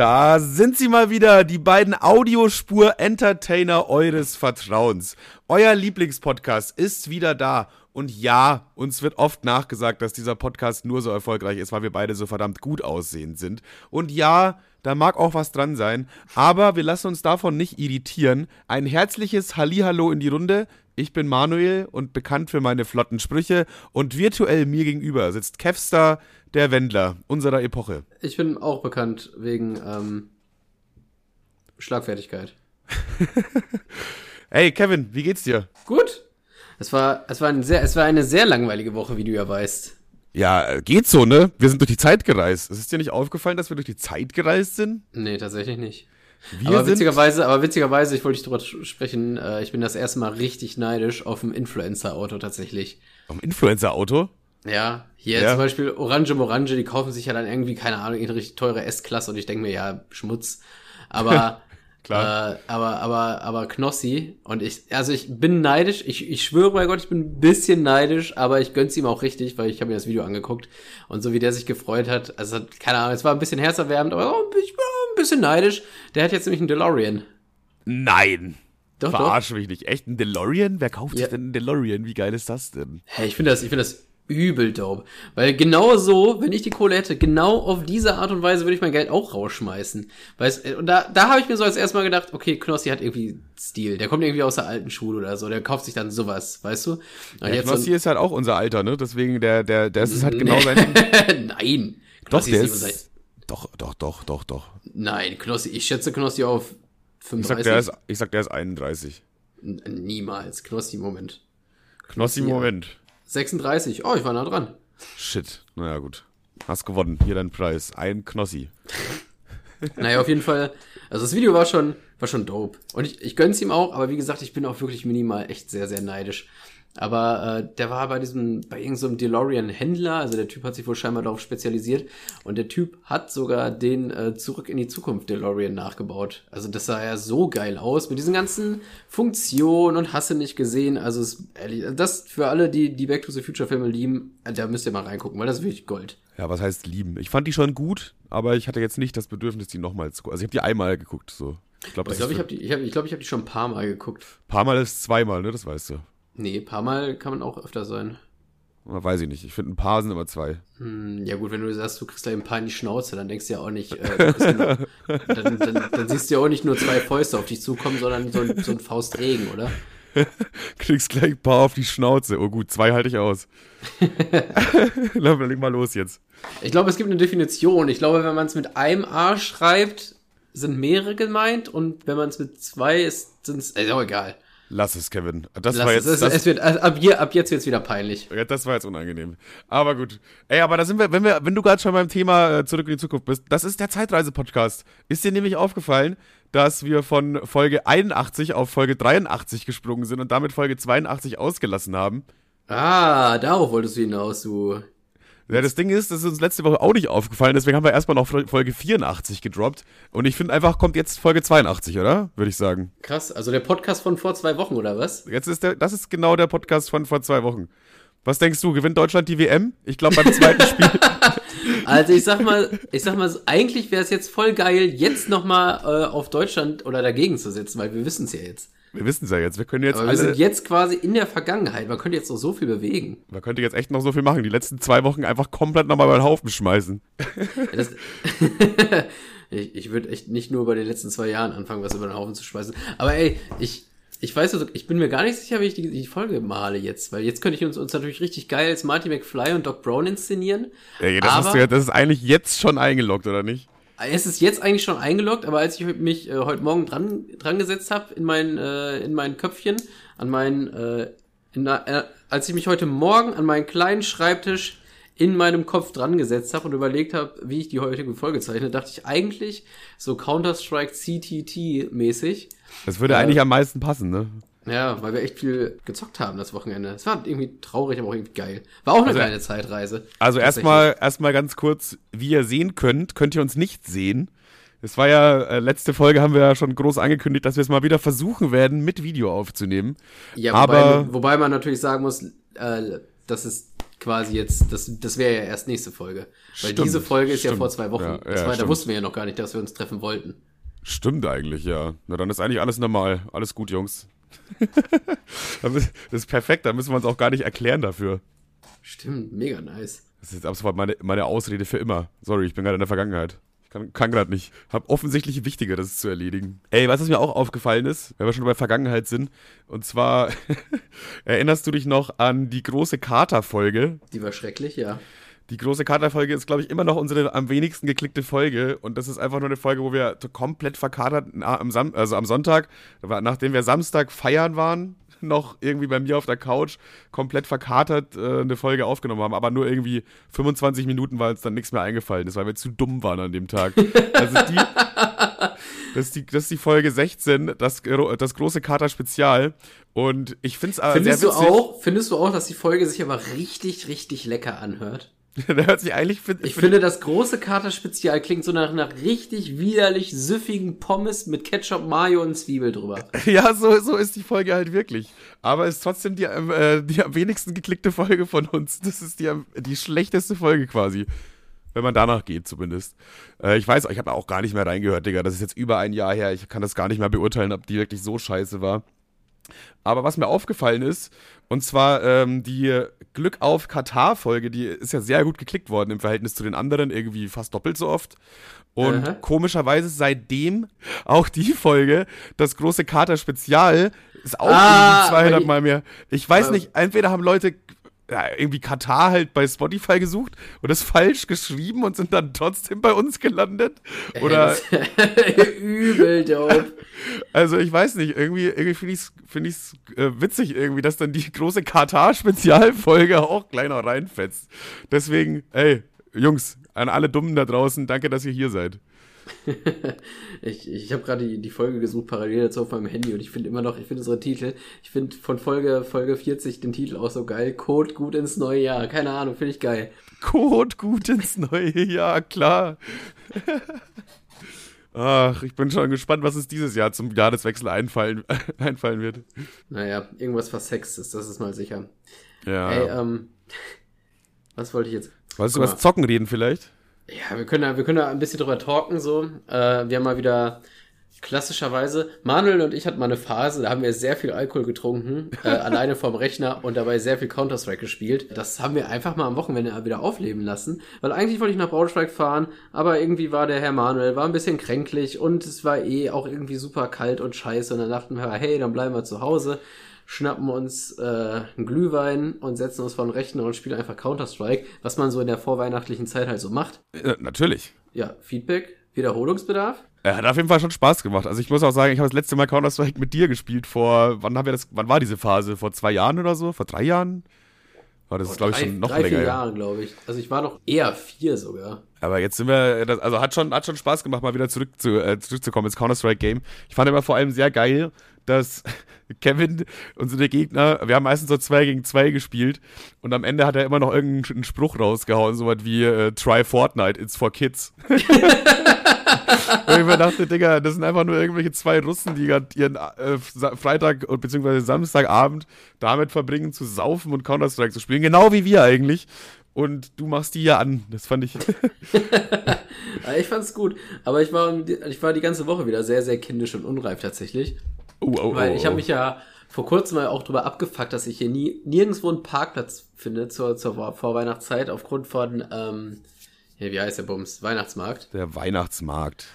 Da sind sie mal wieder, die beiden Audiospur-Entertainer eures Vertrauens. Euer Lieblingspodcast ist wieder da. Und ja, uns wird oft nachgesagt, dass dieser Podcast nur so erfolgreich ist, weil wir beide so verdammt gut aussehend sind. Und ja, da mag auch was dran sein, aber wir lassen uns davon nicht irritieren. Ein herzliches Hallihallo in die Runde. Ich bin Manuel und bekannt für meine flotten Sprüche und virtuell mir gegenüber sitzt Kevstar, der Wendler unserer Epoche. Ich bin auch bekannt wegen ähm, Schlagfertigkeit. hey Kevin, wie geht's dir? Gut. Es war, es, war ein sehr, es war eine sehr langweilige Woche, wie du ja weißt. Ja, geht so, ne? Wir sind durch die Zeit gereist. Ist dir nicht aufgefallen, dass wir durch die Zeit gereist sind? Nee, tatsächlich nicht. Wir aber witzigerweise, aber witzigerweise, ich wollte dich darüber sprechen, äh, ich bin das erste Mal richtig neidisch auf ein Influencer-Auto tatsächlich. Auf ein Influencer-Auto? Ja, hier ja. zum Beispiel Orange Morange, die kaufen sich ja dann irgendwie, keine Ahnung, eine richtig teure S-Klasse und ich denke mir, ja, Schmutz. Aber, Klar. Äh, aber, aber, aber Knossi und ich, also ich bin neidisch, ich, ich schwöre bei Gott, ich bin ein bisschen neidisch, aber ich gönn's ihm auch richtig, weil ich habe mir das Video angeguckt und so wie der sich gefreut hat, also keine Ahnung, es war ein bisschen herzerwärmend, aber ich war ein bisschen neidisch. Der hat jetzt nämlich einen DeLorean. Nein. Doch, Verarsch mich nicht. Echt ein DeLorean? Wer kauft ja. sich denn einen DeLorean? Wie geil ist das denn? Hey, ich finde das, ich finde das übel dope. Weil genau so, wenn ich die Kohle hätte, genau auf diese Art und Weise würde ich mein Geld auch rausschmeißen. Weißt, und da, da habe ich mir so als erstes mal gedacht, okay, Knossi hat irgendwie Stil. Der kommt irgendwie aus der alten Schule oder so. Der kauft sich dann sowas, weißt du? Und ja, Knossi so ist halt auch unser Alter, ne? Deswegen, der, der, der ist halt genau sein. Nein. Knossi doch, der ist, ist doch, doch, doch, doch, doch. Nein, Knossi, ich schätze Knossi auf 35. Ich sag, der ist, ich sag, der ist 31. N niemals. Knossi, Moment. Knossi, Moment. 36. Oh, ich war nah dran. Shit. Naja, gut. Hast gewonnen. Hier dein Preis. Ein Knossi. naja, auf jeden Fall. Also das Video war schon, war schon dope. Und ich, ich gönn's ihm auch, aber wie gesagt, ich bin auch wirklich minimal echt sehr, sehr neidisch. Aber äh, der war bei diesem, bei irgendeinem so DeLorean-Händler, also der Typ hat sich wohl scheinbar darauf spezialisiert und der Typ hat sogar den äh, Zurück in die Zukunft DeLorean nachgebaut. Also das sah ja so geil aus mit diesen ganzen Funktionen und hast du nicht gesehen. Also es, ehrlich, das für alle, die die Back to the Future Filme lieben, äh, da müsst ihr mal reingucken, weil das ist wirklich Gold. Ja, was heißt lieben? Ich fand die schon gut, aber ich hatte jetzt nicht das Bedürfnis, die nochmal zu gucken. Also ich habe die einmal geguckt, so. Ich glaube, ich, glaub, ich habe die, ich hab, ich glaub, ich hab die schon ein paar Mal geguckt. Paar Mal ist zweimal, ne? Das weißt du. Nee, paar Mal kann man auch öfter sein. Weiß ich nicht. Ich finde, ein paar sind immer zwei. Hm, ja gut, wenn du sagst, du kriegst da ein paar in die Schnauze, dann denkst du ja auch nicht, äh, nur, dann, dann, dann, siehst du ja auch nicht nur zwei Fäuste auf dich zukommen, sondern so ein, so ein Faustregen, oder? kriegst gleich ein paar auf die Schnauze. Oh gut, zwei halte ich aus. Dann leg mal los jetzt. Ich glaube, es gibt eine Definition. Ich glaube, wenn man es mit einem A schreibt, sind mehrere gemeint und wenn man es mit zwei ist, sind es, ist auch egal. Lass es, Kevin. Das Lass war jetzt. Es, es wird, ab, hier, ab jetzt wird es wieder peinlich. Ja, das war jetzt unangenehm. Aber gut. Ey, aber da sind wir, wenn wir, wenn du gerade schon beim Thema äh, Zurück in die Zukunft bist, das ist der Zeitreise-Podcast. Ist dir nämlich aufgefallen, dass wir von Folge 81 auf Folge 83 gesprungen sind und damit Folge 82 ausgelassen haben? Ah, darauf wolltest du hinaus, du ja, das Ding ist, das ist uns letzte Woche auch nicht aufgefallen, deswegen haben wir erstmal noch Folge 84 gedroppt. Und ich finde einfach, kommt jetzt Folge 82, oder? Würde ich sagen. Krass, also der Podcast von vor zwei Wochen, oder was? Jetzt ist der, das ist genau der Podcast von vor zwei Wochen. Was denkst du, gewinnt Deutschland die WM? Ich glaube beim zweiten Spiel. Also ich sag mal, ich sag mal, eigentlich wäre es jetzt voll geil, jetzt nochmal äh, auf Deutschland oder dagegen zu setzen, weil wir wissen es ja jetzt. Wir wissen es ja jetzt. Wir können jetzt. Aber wir sind jetzt quasi in der Vergangenheit. Man könnte jetzt noch so viel bewegen. Man könnte jetzt echt noch so viel machen. Die letzten zwei Wochen einfach komplett nochmal über den Haufen schmeißen. Ja, ich ich würde echt nicht nur bei den letzten zwei Jahren anfangen, was über den Haufen zu schmeißen. Aber ey, ich, ich weiß, also, ich bin mir gar nicht sicher, wie ich die, die Folge male jetzt, weil jetzt könnte ich uns, uns natürlich richtig geil als Marty McFly und Doc Brown inszenieren. Ja, das, aber, ja, das ist eigentlich jetzt schon eingeloggt, oder nicht? Es ist jetzt eigentlich schon eingeloggt, aber als ich mich äh, heute Morgen dran, dran gesetzt habe in mein, äh, in mein Köpfchen, an meinen, äh, in, äh, als ich mich heute Morgen an meinen kleinen Schreibtisch in meinem Kopf dran gesetzt habe und überlegt habe, wie ich die heutige Folge zeichne, dachte ich eigentlich so Counter-Strike CTT mäßig. Das würde äh, eigentlich am meisten passen, ne? Ja, weil wir echt viel gezockt haben das Wochenende. Es war irgendwie traurig, aber auch irgendwie geil. War auch eine also, kleine Zeitreise. Also erstmal erstmal ganz kurz, wie ihr sehen könnt, könnt ihr uns nicht sehen. Es war ja, äh, letzte Folge haben wir ja schon groß angekündigt, dass wir es mal wieder versuchen werden, mit Video aufzunehmen. Ja, wobei, aber, wobei man natürlich sagen muss, äh, dass es quasi jetzt, das, das wäre ja erst nächste Folge. Weil Stimmt, diese Folge ist stimmt. ja vor zwei Wochen. Ja, das ja, war, da wussten wir ja noch gar nicht, dass wir uns treffen wollten. Stimmt eigentlich, ja. Na, dann ist eigentlich alles normal. Alles gut, Jungs. Das ist perfekt, da müssen wir uns auch gar nicht erklären dafür. Stimmt, mega nice. Das ist jetzt ab sofort meine, meine Ausrede für immer. Sorry, ich bin gerade in der Vergangenheit. Ich kann, kann gerade nicht. Hab offensichtlich Wichtigeres zu erledigen. Ey, weißt du, was mir auch aufgefallen ist, wenn wir schon bei Vergangenheit sind? Und zwar, erinnerst du dich noch an die große Kater-Folge? Die war schrecklich, ja. Die große Kater-Folge ist, glaube ich, immer noch unsere am wenigsten geklickte Folge. Und das ist einfach nur eine Folge, wo wir komplett verkatert am, Sam also am Sonntag, nachdem wir Samstag feiern waren, noch irgendwie bei mir auf der Couch komplett verkatert äh, eine Folge aufgenommen haben. Aber nur irgendwie 25 Minuten, weil uns dann nichts mehr eingefallen ist, weil wir zu dumm waren an dem Tag. Also die, das, ist die, das ist die Folge 16, das, das große Kater-Spezial. Und ich finde es Findest sehr du, auch, findest du auch, dass die Folge sich aber richtig, richtig lecker anhört? Der hört sich eigentlich... Find, Ich finde, das große Kater-Spezial klingt so nach einer richtig widerlich süffigen Pommes mit Ketchup, Mayo und Zwiebel drüber. Ja, so, so ist die Folge halt wirklich. Aber ist trotzdem die, ähm, äh, die am wenigsten geklickte Folge von uns. Das ist die, am- die schlechteste Folge quasi. Wenn man danach geht, zumindest. Äh, ich weiß, ich habe auch gar nicht mehr reingehört, Digga. Das ist jetzt über ein Jahr her. Ich kann das gar nicht mehr beurteilen, ob die wirklich so scheiße war. Aber was mir aufgefallen ist, und zwar ähm, die Glück auf Katar-Folge, die ist ja sehr gut geklickt worden im Verhältnis zu den anderen, irgendwie fast doppelt so oft. Und Aha. komischerweise seitdem auch die Folge, das große Kater-Spezial, ist auch Ah, irgendwie 200 aber die- Mal mehr. Ich weiß nicht, entweder haben Leute ja, irgendwie Katar halt bei Spotify gesucht und es falsch geschrieben und sind dann trotzdem bei uns gelandet. Oder, Übel dope. also ich weiß nicht, irgendwie, irgendwie finde ich es find ich's, äh, witzig irgendwie, dass dann die große Katar-Spezialfolge auch gleich noch reinfetzt. Deswegen, ey, Jungs, an alle Dummen da draußen, danke, dass ihr hier seid. Ich, ich habe gerade die, die Folge gesucht, parallel dazu auf meinem Handy und ich finde immer noch, ich finde unsere Titel, ich finde von Folge, Folge 40 den Titel auch so geil. Code gut ins neue Jahr. Keine Ahnung, finde ich geil. Code gut ins neue Jahr, klar. Ach, ich bin schon gespannt, was es dieses Jahr zum Jahreswechsel einfallen, einfallen wird. Naja, irgendwas Versextes, das ist mal sicher. Ja. Ey, ähm, was wollte ich jetzt? Wolltest du was Zocken reden vielleicht? Ja, wir können da, wir können da ein bisschen drüber talken, so. Äh, wir haben mal wieder klassischerweise, Manuel und ich hatten mal eine Phase, da haben wir sehr viel Alkohol getrunken, äh, alleine vorm Rechner und dabei sehr viel Counter-Strike gespielt. Das haben wir einfach mal am Wochenende wieder aufleben lassen, weil eigentlich wollte ich nach Braunschweig fahren, aber irgendwie war der Herr Manuel, war ein bisschen kränklich und es war eh auch irgendwie super kalt und scheiße und dann dachten wir, hey, dann bleiben wir zu Hause schnappen uns äh, einen Glühwein und setzen uns vor den Rechner und spielen einfach Counter-Strike, was man so in der vorweihnachtlichen Zeit halt so macht. Äh, natürlich. Ja, Feedback, Wiederholungsbedarf. Er hat auf jeden Fall schon Spaß gemacht. Also ich muss auch sagen, ich habe das letzte Mal Counter-Strike mit dir gespielt vor, wann haben wir das, wann war diese Phase? Vor zwei Jahren oder so? Vor drei Jahren? War das, glaube ich, schon noch drei, länger. vier. Jahre, glaube ich. Also ich war noch eher vier sogar. Aber jetzt sind wir, das, also hat schon, hat schon Spaß gemacht, mal wieder zurück zu, äh, zurückzukommen ins Counter-Strike-Game. Ich fand aber vor allem sehr geil, dass Kevin, unsere Gegner, wir haben meistens so zwei gegen zwei gespielt und am Ende hat er immer noch irgendeinen Spruch rausgehauen, so was wie äh, Try Fortnite, it's for kids. Und ich mir dachte, Digga, das sind einfach nur irgendwelche zwei Russen, die gerade ihren äh, Freitag und beziehungsweise Samstagabend damit verbringen, zu saufen und Counter-Strike zu spielen. Genau wie wir eigentlich. Und du machst die ja an. Das fand ich. Ich fand's gut, aber ich war, ich war die ganze Woche wieder sehr, sehr kindisch und unreif tatsächlich. Oh, oh, Weil oh, ich habe oh. mich ja vor kurzem mal auch drüber abgefuckt, dass ich hier nie, nirgendwo einen Parkplatz finde zur, zur Vor- Vorweihnachtszeit aufgrund von, ähm, ja, wie heißt der Bums? Weihnachtsmarkt. Der Weihnachtsmarkt.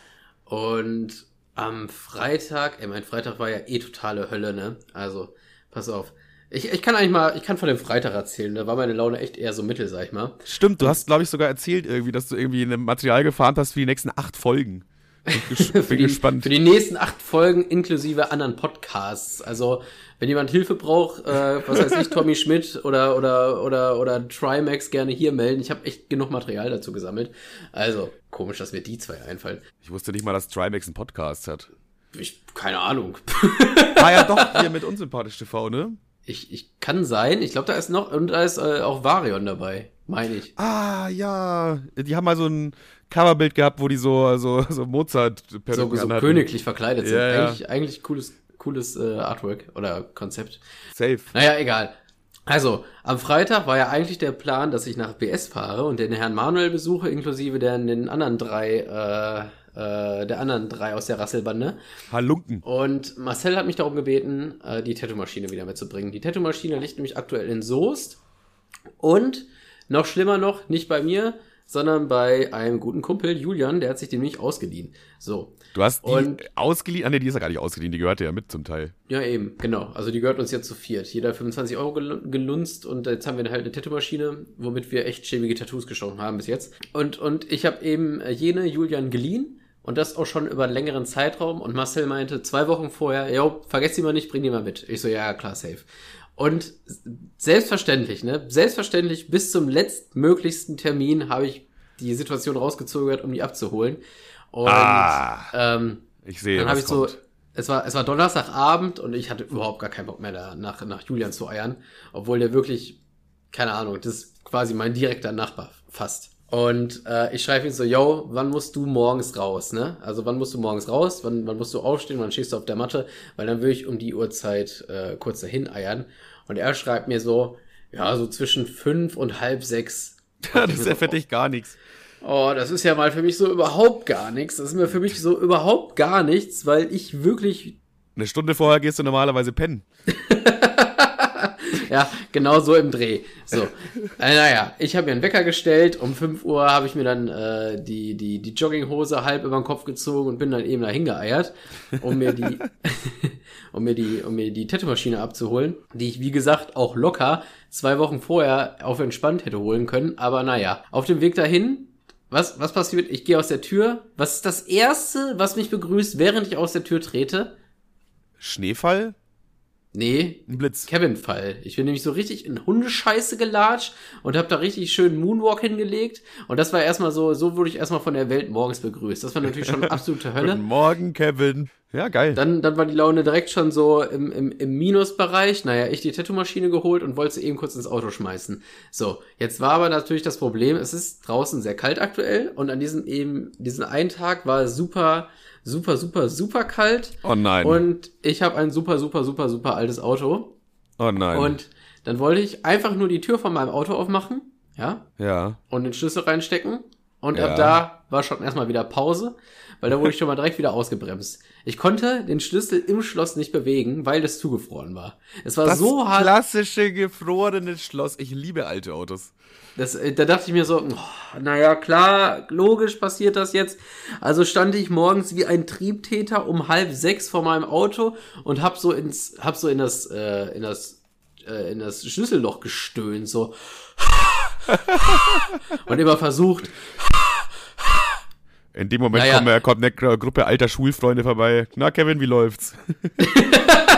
Und am Freitag, ey, mein Freitag war ja eh totale Hölle, ne? Also, pass auf. Ich, ich kann eigentlich mal, ich kann von dem Freitag erzählen, da war meine Laune echt eher so mittel, sag ich mal. Stimmt, du hast, glaube ich, sogar erzählt irgendwie, dass du irgendwie ein Material gefahren hast für die nächsten acht Folgen. Bin für, die, gespannt. für die nächsten acht Folgen inklusive anderen Podcasts. Also, wenn jemand Hilfe braucht, äh, was weiß ich, Tommy Schmidt oder oder oder oder Trimax gerne hier melden. Ich habe echt genug Material dazu gesammelt. Also, komisch, dass mir die zwei einfallen. Ich wusste nicht mal, dass Trimax einen Podcast hat. Ich, keine Ahnung. Ah ja, doch, hier mit Unsympathisch TV, ne? Ich, ich kann sein. Ich glaube, da ist noch und da ist äh, auch Varion dabei, meine ich. Ah, ja. Die haben mal so ein Coverbild gehabt, wo die so, so, so mozart So, so königlich verkleidet sind. Ja, ja. Eigentlich, eigentlich cooles, cooles äh, Artwork oder Konzept. Safe. Naja, egal. Also, am Freitag war ja eigentlich der Plan, dass ich nach BS fahre und den Herrn Manuel besuche, inklusive der, den anderen drei, äh, äh, der anderen drei aus der Rasselbande. Halunken. Und Marcel hat mich darum gebeten, äh, die Tattoo-Maschine wieder mitzubringen. Die Tattoo-Maschine liegt nämlich aktuell in Soest. Und noch schlimmer noch, nicht bei mir, sondern bei einem guten Kumpel, Julian, der hat sich den nämlich ausgeliehen. So. Du hast die Und- ausgeliehen? Ah, nee, die ist ja gar nicht ausgeliehen, die gehörte ja mit zum Teil. Ja, eben, genau. Also die gehört uns jetzt zu viert. Jeder 25 Euro gel gelunzt und jetzt haben wir halt eine Tattoo-Maschine, womit wir echt schäbige Tattoos gestochen haben bis jetzt. Und, und ich habe eben äh, jene Julian geliehen und das auch schon über einen längeren Zeitraum und Marcel meinte zwei Wochen vorher, jo, vergesst die mal nicht, bring die mal mit. Ich so, ja, klar, safe. Und selbstverständlich, ne, selbstverständlich bis zum letztmöglichsten Termin habe ich die Situation rausgezögert, um die abzuholen. Und Ah. ähm, Ich sehe, dann habe ich so, es war, es war Donnerstagabend und ich hatte überhaupt gar keinen Bock mehr da nach, nach Julian zu eiern, obwohl der wirklich, keine Ahnung, das ist quasi mein direkter Nachbar fast. Und äh, ich schreibe ihm so, yo, wann musst du morgens raus, ne? Also wann musst du morgens raus, wann, wann musst du aufstehen, wann stehst du auf der Matte, weil dann will ich um die Uhrzeit äh, kurz dahin eiern. Und er schreibt mir so, ja, so zwischen fünf und halb sechs. das ist ja für dich gar nichts. Oh, das ist ja mal für mich so überhaupt gar nichts. Das ist mir für mich so überhaupt gar nichts, weil ich wirklich Eine Stunde vorher gehst du normalerweise pennen. Ja, genau so im Dreh. So. Äh, naja, ich habe mir einen Wecker gestellt. Um 5 Uhr habe ich mir dann äh, die, die, die Jogginghose halb über den Kopf gezogen und bin dann eben dahin geeiert, um mir die, um mir die, um mir die Tattoo-Maschine abzuholen, die ich, wie gesagt, auch locker zwei Wochen vorher auf entspannt hätte holen können. Aber naja, auf dem Weg dahin, was, was passiert? Ich gehe aus der Tür. Was ist das Erste, was mich begrüßt, während ich aus der Tür trete? Schneefall? Nee, Ein Blitz. Kevin-Fall. Ich bin nämlich so richtig in Hundescheiße gelatscht und habe da richtig schön Moonwalk hingelegt. Und das war erstmal so, so wurde ich erstmal von der Welt morgens begrüßt. Das war natürlich schon absolute Guten Hölle. Morgen, Kevin. Ja, geil. Dann, dann war die Laune direkt schon so im, im, im Minusbereich. Naja, ich die Tattoo-Maschine geholt und wollte sie eben kurz ins Auto schmeißen. So, jetzt war aber natürlich das Problem, es ist draußen sehr kalt aktuell und an diesem eben, diesen einen Tag war es super, super, super, super kalt. oh nein. Und ich habe ein super, super, super, super altes Auto. oh nein. Und dann wollte ich einfach nur die Tür von meinem Auto aufmachen, ja, ja. und den Schlüssel reinstecken. Und Ja. ab da war schon erstmal wieder Pause, weil da wurde ich schon mal direkt wieder ausgebremst. Ich konnte den Schlüssel im Schloss nicht bewegen, weil das zugefroren war. Es war Das so hart. klassische gefrorene Schloss. Ich liebe alte Autos. Das, äh, da dachte ich mir so, oh, naja, klar, logisch passiert das jetzt. Also stand ich morgens wie ein Triebtäter um halb sechs vor meinem Auto und hab so ins, hab so in das, äh, in das, äh, in das Schlüsselloch gestöhnt, so. und immer versucht, In dem Moment Naja. kommt, kommt eine Gru- Gruppe alter Schulfreunde vorbei. Na, Kevin, wie läuft's?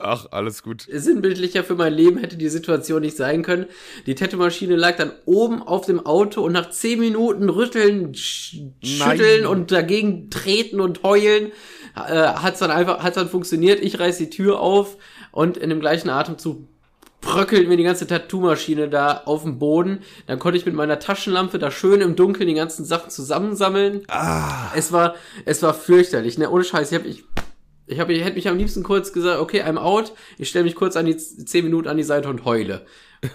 Ach, alles gut. sinnbildlicher für mein Leben hätte die Situation nicht sein können. Die Tattoo-Maschine lag dann oben auf dem Auto und nach zehn Minuten rütteln, sch schütteln und dagegen treten und heulen, äh, hat's dann einfach, hat's dann funktioniert. Ich reiß die Tür auf und in dem gleichen Atemzug bröckelt mir die ganze Tattoo-Maschine da auf dem Boden. Dann konnte ich mit meiner Taschenlampe da schön im Dunkeln die ganzen Sachen zusammensammeln. Es war, es war fürchterlich, ne? Ohne Scheiß. Ich hab, ich, ich, hab, ich hätte mich am liebsten kurz gesagt, okay, I'm out. Ich stelle mich kurz an die z- 10 Minuten an die Seite und heule.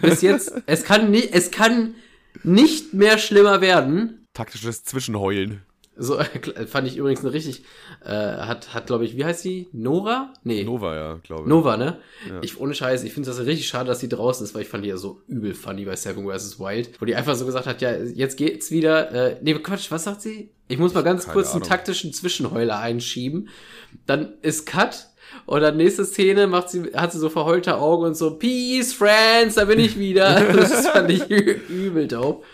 Bis jetzt, es kann nicht, es kann nicht mehr schlimmer werden. Taktisches Zwischenheulen. So fand ich übrigens eine richtig, äh, hat, hat glaube ich, wie heißt die? Nora? Nee. Nova, ja, glaube ich. Nova, ne? Ich, ohne Scheiß, ich finde das richtig schade, dass sie draußen ist, weil ich fand die ja so übel funny bei Seven vs. Wild, wo die einfach so gesagt hat, ja, jetzt geht's wieder, äh, nee, Quatsch, was sagt sie? Ich muss mal ganz Keine kurz einen Ahnung. taktischen Zwischenheuler einschieben. Dann ist Cut und dann nächste Szene macht sie, hat sie so verheulte Augen und so, Peace, Friends, da bin ich wieder. Das fand ich übel dope.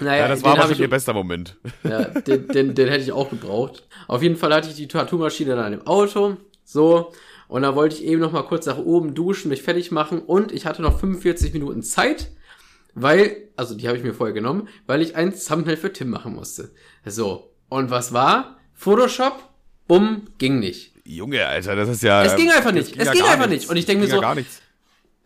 Naja, Ja, das war wahrscheinlich ich- ihr bester Moment. ja, den, den, den hätte ich auch gebraucht. Auf jeden Fall hatte ich die Tattoo-Maschine dann im Auto. So. Und da wollte ich eben noch mal kurz nach oben duschen, mich fertig machen. Und ich hatte noch 45 Minuten Zeit, weil, also die habe ich mir vorher genommen, weil ich ein Thumbnail für Tim machen musste. So. Und was war? Photoshop? Bumm, ging nicht. Junge, Alter, das ist ja. Es ging einfach das nicht. Es ja ging einfach nichts. nicht. Und ich denk mir ging so- Ja gar nichts.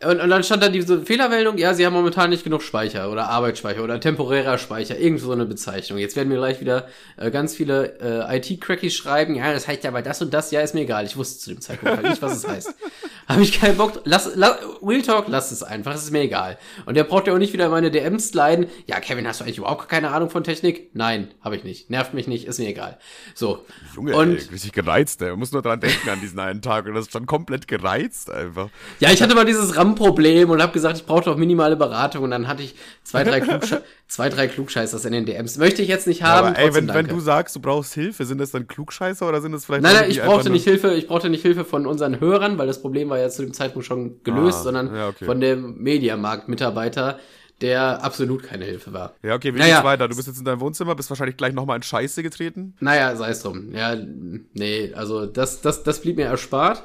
Und, und dann stand da diese Fehlermeldung, ja, sie haben momentan nicht genug Speicher oder Arbeitsspeicher oder temporärer Speicher, irgend so eine Bezeichnung. Jetzt werden mir gleich wieder äh, ganz viele äh, IT-Crackies schreiben, ja, das heißt ja aber das und das, ja, ist mir egal. Ich wusste zu dem Zeitpunkt halt nicht, was es heißt. Habe ich keinen Bock. Lass, lass, Real Talk, lass es einfach. Es ist mir egal. Und der braucht ja auch nicht wieder meine DMs sliden. Ja, Kevin, hast du eigentlich überhaupt keine Ahnung von Technik? Nein, habe ich nicht. Nervt mich nicht, ist mir egal. So. Junge, und, ey, richtig gereizt, ey. Man muss nur dran denken an diesen einen Tag. Und das ist schon komplett gereizt einfach. Ja, ich hatte mal dieses RAM-Problem und habe gesagt, ich brauche doch minimale Beratung. Und dann hatte ich zwei, drei, Klugsche zwei, drei Klugscheißers in den DMs. Möchte ich jetzt nicht haben. Ja, aber ey, wenn, wenn du sagst, du brauchst Hilfe, sind das dann Klugscheißer oder sind das vielleicht. Nein, nein, ich brauchte nicht Hilfe, ich brauchte nicht Hilfe von unseren Hörern, weil das Problem war, war ja zu dem Zeitpunkt schon gelöst, ah, sondern ja, okay. von dem Mediamarkt-Mitarbeiter, der absolut keine Hilfe war. Ja, okay, wie naja, geht's weiter? Du bist jetzt in deinem Wohnzimmer, bist wahrscheinlich gleich nochmal in Scheiße getreten? Naja, sei es drum. Ja, nee, also das, das, das blieb mir erspart.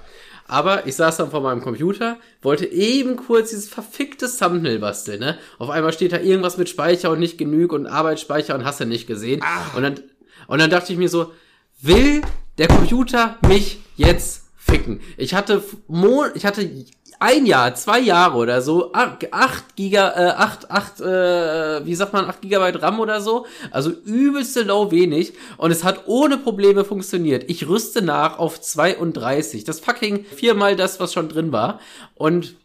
Aber ich saß dann vor meinem Computer, wollte eben kurz dieses verfickte Thumbnail basteln, ne? Auf einmal steht da irgendwas mit Speicher und nicht genug und Arbeitsspeicher und hast du nicht gesehen. Ah. Und dann, und dann dachte ich mir so, will der Computer mich jetzt ficken. Ich hatte Mo ich hatte ein Jahr, zwei Jahre oder so, acht Giga, äh, acht, acht, äh, wie sagt man, acht Gigabyte RAM oder so. Also übelste low wenig. Und es hat ohne Probleme funktioniert. Ich rüste nach auf 32. Das fucking viermal das, was schon drin war. Und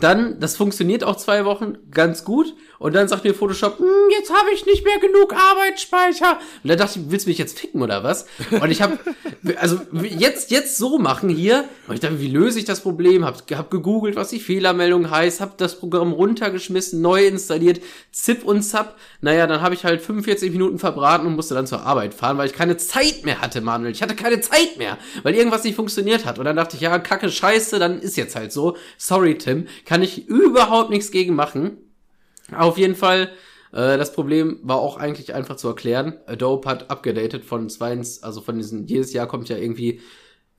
dann, das funktioniert auch zwei Wochen ganz gut. Und dann sagt mir Photoshop, hm, jetzt habe ich nicht mehr genug Arbeitsspeicher. Und dann dachte ich, willst du mich jetzt ficken oder was? Und ich habe, also jetzt, jetzt so machen hier. Und ich dachte, wie löse ich das Problem? Hab, hab gegoogelt, was die Fehlermeldung heißt, hab das Programm runtergeschmissen, neu installiert, zip und zap. Naja, dann habe ich halt 45 Minuten verbraten und musste dann zur Arbeit fahren, weil ich keine Zeit mehr hatte, Manuel. Ich hatte keine Zeit mehr, weil irgendwas nicht funktioniert hat. Und dann dachte ich, ja, kacke, scheiße, dann ist jetzt halt so. Sorry, Tim. Kann ich überhaupt nichts gegen machen. Auf jeden Fall, äh, das Problem war auch eigentlich einfach zu erklären. Adobe hat abgedatet von zwei, also von diesen, jedes Jahr kommt ja irgendwie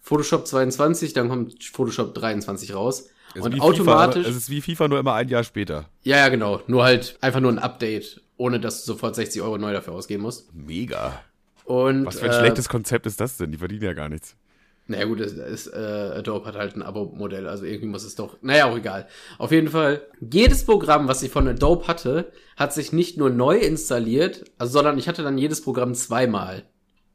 Photoshop 22, dann kommt Photoshop 23 raus. Also und automatisch. FIFA, es ist wie FIFA nur immer ein Jahr später. Ja, ja, genau. Nur halt einfach nur ein Update, ohne dass du sofort 60 Euro neu dafür ausgeben musst. Mega. Und, Was für ein äh, schlechtes Konzept ist das denn? Die verdienen ja gar nichts. Naja gut, es, es, äh, Adobe hat halt ein Abo-Modell, also irgendwie muss es doch. Naja, auch egal. Auf jeden Fall, jedes Programm, was ich von Adobe hatte, hat sich nicht nur neu installiert, also, sondern ich hatte dann jedes Programm zweimal.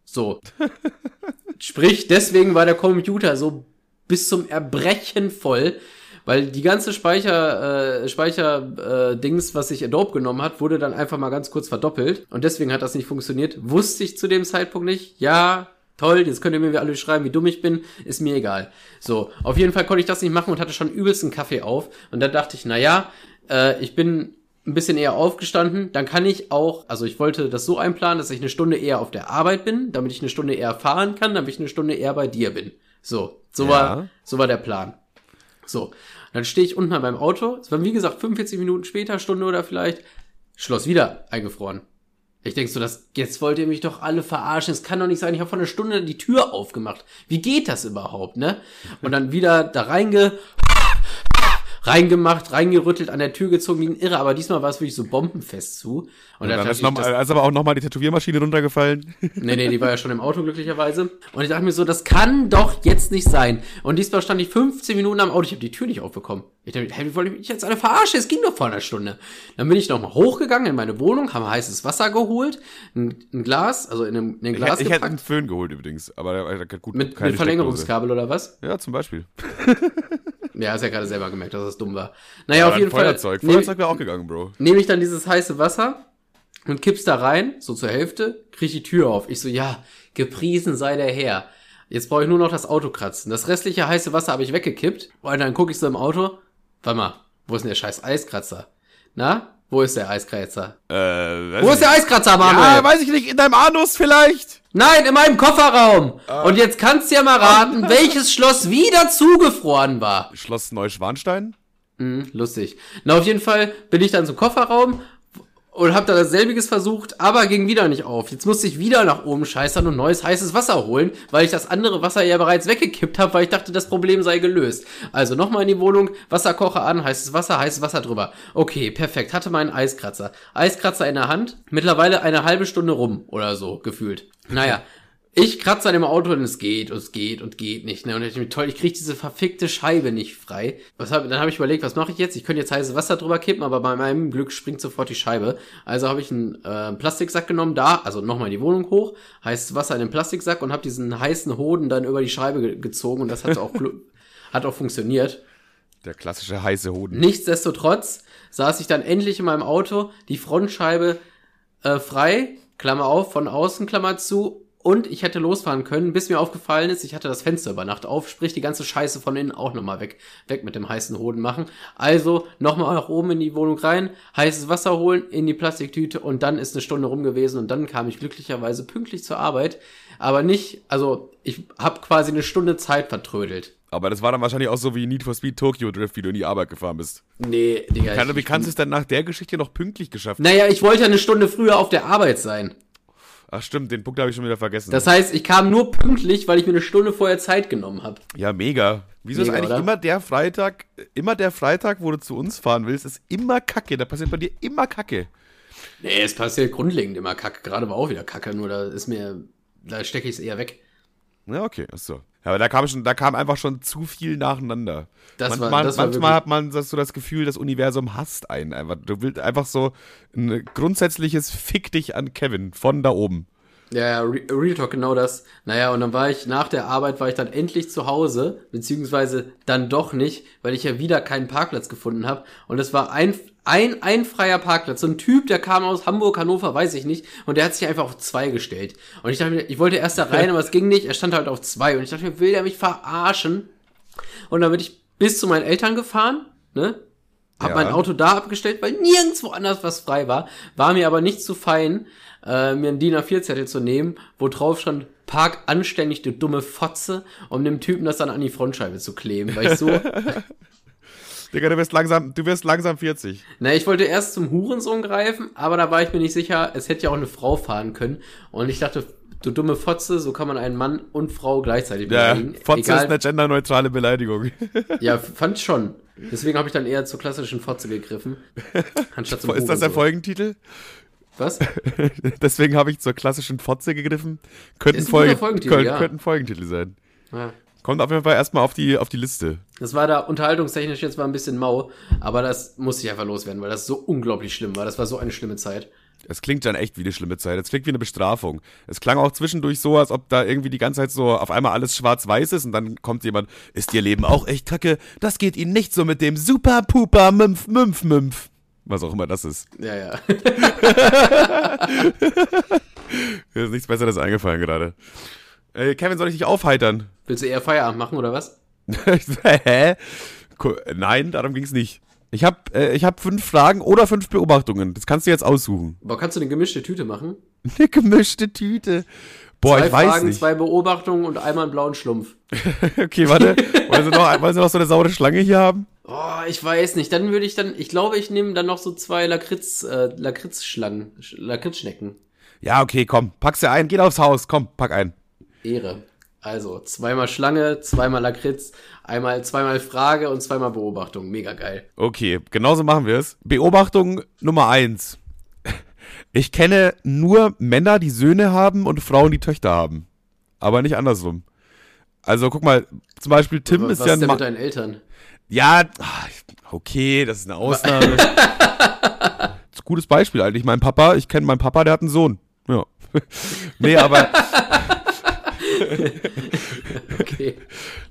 So. Sprich, deswegen war der Computer so bis zum Erbrechen voll, weil die ganze Speicher, äh, Speicher äh, Dings, was sich Adobe genommen hat, wurde dann einfach mal ganz kurz verdoppelt und deswegen hat das nicht funktioniert. Wusste ich zu dem Zeitpunkt nicht. Ja, Toll, jetzt könnt ihr mir alle schreiben, wie dumm ich bin, ist mir egal. So, auf jeden Fall konnte ich das nicht machen und hatte schon übelsten Kaffee auf. Und dann dachte ich, na ja, äh, ich bin ein bisschen eher aufgestanden, dann kann ich auch, also ich wollte das so einplanen, dass ich eine Stunde eher auf der Arbeit bin, damit ich eine Stunde eher fahren kann, damit ich eine Stunde eher bei dir bin. So, so ja. war, so war der Plan. So, dann stehe ich unten an meinem Auto, es war wie gesagt 45 Minuten später, Stunde oder vielleicht, Schloss wieder eingefroren. Ich denk so, das, jetzt wollt ihr mich doch alle verarschen. Es kann doch nicht sein, ich habe vor einer Stunde die Tür aufgemacht. Wie geht das überhaupt, ne? Und dann wieder da reinge reingemacht, reingerüttelt, an der Tür gezogen wie ein Irre, aber diesmal war es wirklich so bombenfest zu. Und, dann, dann ist, noch, ist aber auch nochmal die Tätowiermaschine runtergefallen. Nee, nee, die war ja schon im Auto glücklicherweise. Und ich dachte mir so, das kann doch jetzt nicht sein. Und diesmal stand ich 15 Minuten am Auto, ich habe die Tür nicht aufbekommen. Ich dachte, hey, wie wollte ich mich jetzt alle verarschen? Es ging doch vor einer Stunde. Dann bin ich nochmal hochgegangen in meine Wohnung, habe heißes Wasser geholt, ein, ein Glas, also in einem, in einem Glas Ich, ich hätte einen Föhn geholt übrigens, aber gut. Mit, mit Verlängerungskabel oder was? Ja, zum Beispiel. Ja, hast ja gerade selber gemerkt, dass das dumm war. Naja, ja, auf jeden Feuerzeug. Fall. Feuerzeug wäre auch gegangen, Bro. Nehme ich dann dieses heiße Wasser und kipp's da rein, so zur Hälfte, krieg die Tür auf. Ich so, ja, gepriesen sei der Herr. Jetzt brauche ich nur noch das Auto kratzen. Das restliche heiße Wasser habe ich weggekippt. Und dann gucke ich so im Auto. Warte mal, wo ist denn der scheiß Eiskratzer? Na? Wo ist der Eiskratzer? Äh, Wo ist der Eiskratzer, Manuel? Ja, weiß ich nicht, in deinem Anus vielleicht? Nein, in meinem Kofferraum. Ah. Und jetzt kannst du ja mal raten, welches Schloss wieder zugefroren war. Schloss Neuschwanstein? Mhm, lustig. Na, auf jeden Fall bin ich dann zum Kofferraum, und hab da dasselbiges versucht, aber ging wieder nicht auf. Jetzt musste ich wieder nach oben scheißern und neues heißes Wasser holen, weil ich das andere Wasser ja bereits weggekippt habe, weil ich dachte, das Problem sei gelöst. Also nochmal in die Wohnung, Wasserkocher an, heißes Wasser, heißes Wasser drüber. Okay, perfekt, hatte meinen Eiskratzer. Eiskratzer in der Hand, mittlerweile eine halbe Stunde rum oder so, gefühlt. Naja, ich kratze an dem Auto und es geht und es geht und geht nicht. Ne? Und ich mir toll, ich kriege diese verfickte Scheibe nicht frei. Was hab, dann habe ich überlegt, was mache ich jetzt? Ich könnte jetzt heißes Wasser drüber kippen, aber bei meinem Glück springt sofort die Scheibe. Also habe ich einen äh, Plastiksack genommen, da, also nochmal die Wohnung hoch, heißes Wasser in den Plastiksack und habe diesen heißen Hoden dann über die Scheibe ge gezogen und das hat auch Hat auch funktioniert. Der klassische heiße Hoden. Nichtsdestotrotz saß ich dann endlich in meinem Auto, die Frontscheibe äh, frei, Klammer auf, von außen, Klammer zu, und ich hätte losfahren können, bis mir aufgefallen ist, ich hatte das Fenster über Nacht auf, sprich die ganze Scheiße von innen auch nochmal weg, weg mit dem heißen Hoden machen. Also nochmal nach oben in die Wohnung rein, heißes Wasser holen, in die Plastiktüte und dann ist eine Stunde rum gewesen und dann kam ich glücklicherweise pünktlich zur Arbeit. Aber nicht, also ich habe quasi eine Stunde Zeit vertrödelt. Aber das war dann wahrscheinlich auch so wie Need for Speed Tokyo Drift, wie du in die Arbeit gefahren bist. Nee, Digga. Kann, wie kannst du es denn nach der Geschichte noch pünktlich geschafft? Naja, ich wollte ja eine Stunde früher auf der Arbeit sein. Ach stimmt, den Punkt habe ich schon wieder vergessen. Das heißt, ich kam nur pünktlich, weil ich mir eine Stunde vorher Zeit genommen habe. ja, mega. Wieso Mega, ist eigentlich oder? immer der Freitag, immer der Freitag, wo du zu uns fahren willst, ist immer Kacke. Da passiert bei dir immer Kacke. Nee, es passiert grundlegend immer Kacke. Gerade war auch wieder Kacke, nur da ist mir, da stecke ich es eher weg. Ja, okay, ach so. Ja, aber da kam schon, da kam einfach schon zu viel nacheinander. Das Man- war- das manchmal hat man so das Gefühl, das Universum hasst einen einfach. Du willst einfach so ein grundsätzliches Fick dich an Kevin von da oben. Ja, ja, Re Real Talk, genau das. Naja, und dann war ich, nach der Arbeit war ich dann endlich zu Hause, beziehungsweise dann doch nicht, weil ich ja wieder keinen Parkplatz gefunden habe. Und es war ein, ein, ein freier Parkplatz. So ein Typ, der kam aus Hamburg, Hannover, weiß ich nicht. Und der hat sich einfach auf zwei gestellt. Und ich dachte mir, ich wollte erst da rein, aber es ging nicht. Er stand halt auf zwei. Und ich dachte mir, will der mich verarschen? Und dann bin ich bis zu meinen Eltern gefahren, ne? Hab Ja. mein Auto da abgestellt, weil nirgendwo anders was frei war. War mir aber nicht zu fein, äh, mir einen DIN A4-Zettel zu nehmen, wo drauf stand, park anständig, du dumme Fotze, um dem Typen das dann an die Frontscheibe zu kleben. Weil ich so, Digga, du wirst langsam, du wirst langsam 40. na, ich wollte erst zum Hurensohn greifen, aber da war ich mir nicht sicher, es hätte ja auch eine Frau fahren können. Und ich dachte, du dumme Fotze, so kann man einen Mann und Frau gleichzeitig Ja, beleidigen. Fotze ist Egal, eine genderneutrale Beleidigung. ja, fand schon. Deswegen habe ich dann eher zur klassischen Fotze gegriffen. Anstatt zum ist das der. Folgentitel? Was? Deswegen habe ich zur klassischen Fotze gegriffen. Könnten, Folge, Folgentitel, könnten, ja. könnten Folgentitel sein. Ja. Kommt auf jeden Fall erstmal auf die, auf die Liste. Das war da unterhaltungstechnisch jetzt mal ein bisschen mau, aber das musste ich einfach loswerden, weil das so unglaublich schlimm war. Das war so eine schlimme Zeit. Es klingt dann echt wie eine schlimme Zeit. Es klingt wie eine Bestrafung. Es klang auch zwischendurch so, als ob da irgendwie die ganze Zeit so auf einmal alles schwarz-weiß ist und dann kommt jemand, ist ihr Leben auch echt kacke? Das geht ihnen nicht so mit dem super Was auch immer das ist. Ja, ja. Mir ist nichts Besseres eingefallen gerade. Äh, Kevin, soll ich dich aufheitern? Willst du eher Feierabend machen oder was? Hä? Nein, darum ging's nicht. Ich habe äh, ich hab fünf Fragen oder fünf Beobachtungen. Das kannst du jetzt aussuchen. Aber kannst du eine gemischte Tüte machen? Eine gemischte Tüte. Boah, zwei ich weiß Fragen, nicht. zwei Beobachtungen und einmal einen blauen Schlumpf. Okay, warte. wollen, sie noch, wollen sie noch so eine saure Schlange hier haben? Oh, ich weiß nicht. Dann würde ich dann, ich glaube, ich nehme dann noch so zwei Lakritz, äh, Lakritzschlangen, Sch- Lakritzschnecken. Ja, okay, komm. Pack sie ein. Geht aufs Haus. Komm, pack ein. Ehre. Also, zweimal Schlange, zweimal Lakritz, einmal, zweimal Frage und zweimal Beobachtung. Mega geil. Okay, genauso machen wir es. Beobachtung Nummer eins. Ich kenne nur Männer, die Söhne haben und Frauen, die Töchter haben. Aber nicht andersrum. Also guck mal, zum Beispiel Tim Was ist ist ja ein denn Ma mit deinen Eltern? Ja, ah, okay, das ist eine Ausnahme. ist ein gutes Beispiel eigentlich. Mein Papa, ich kenne meinen Papa, der hat einen Sohn. Ja. nee, aber, Okay.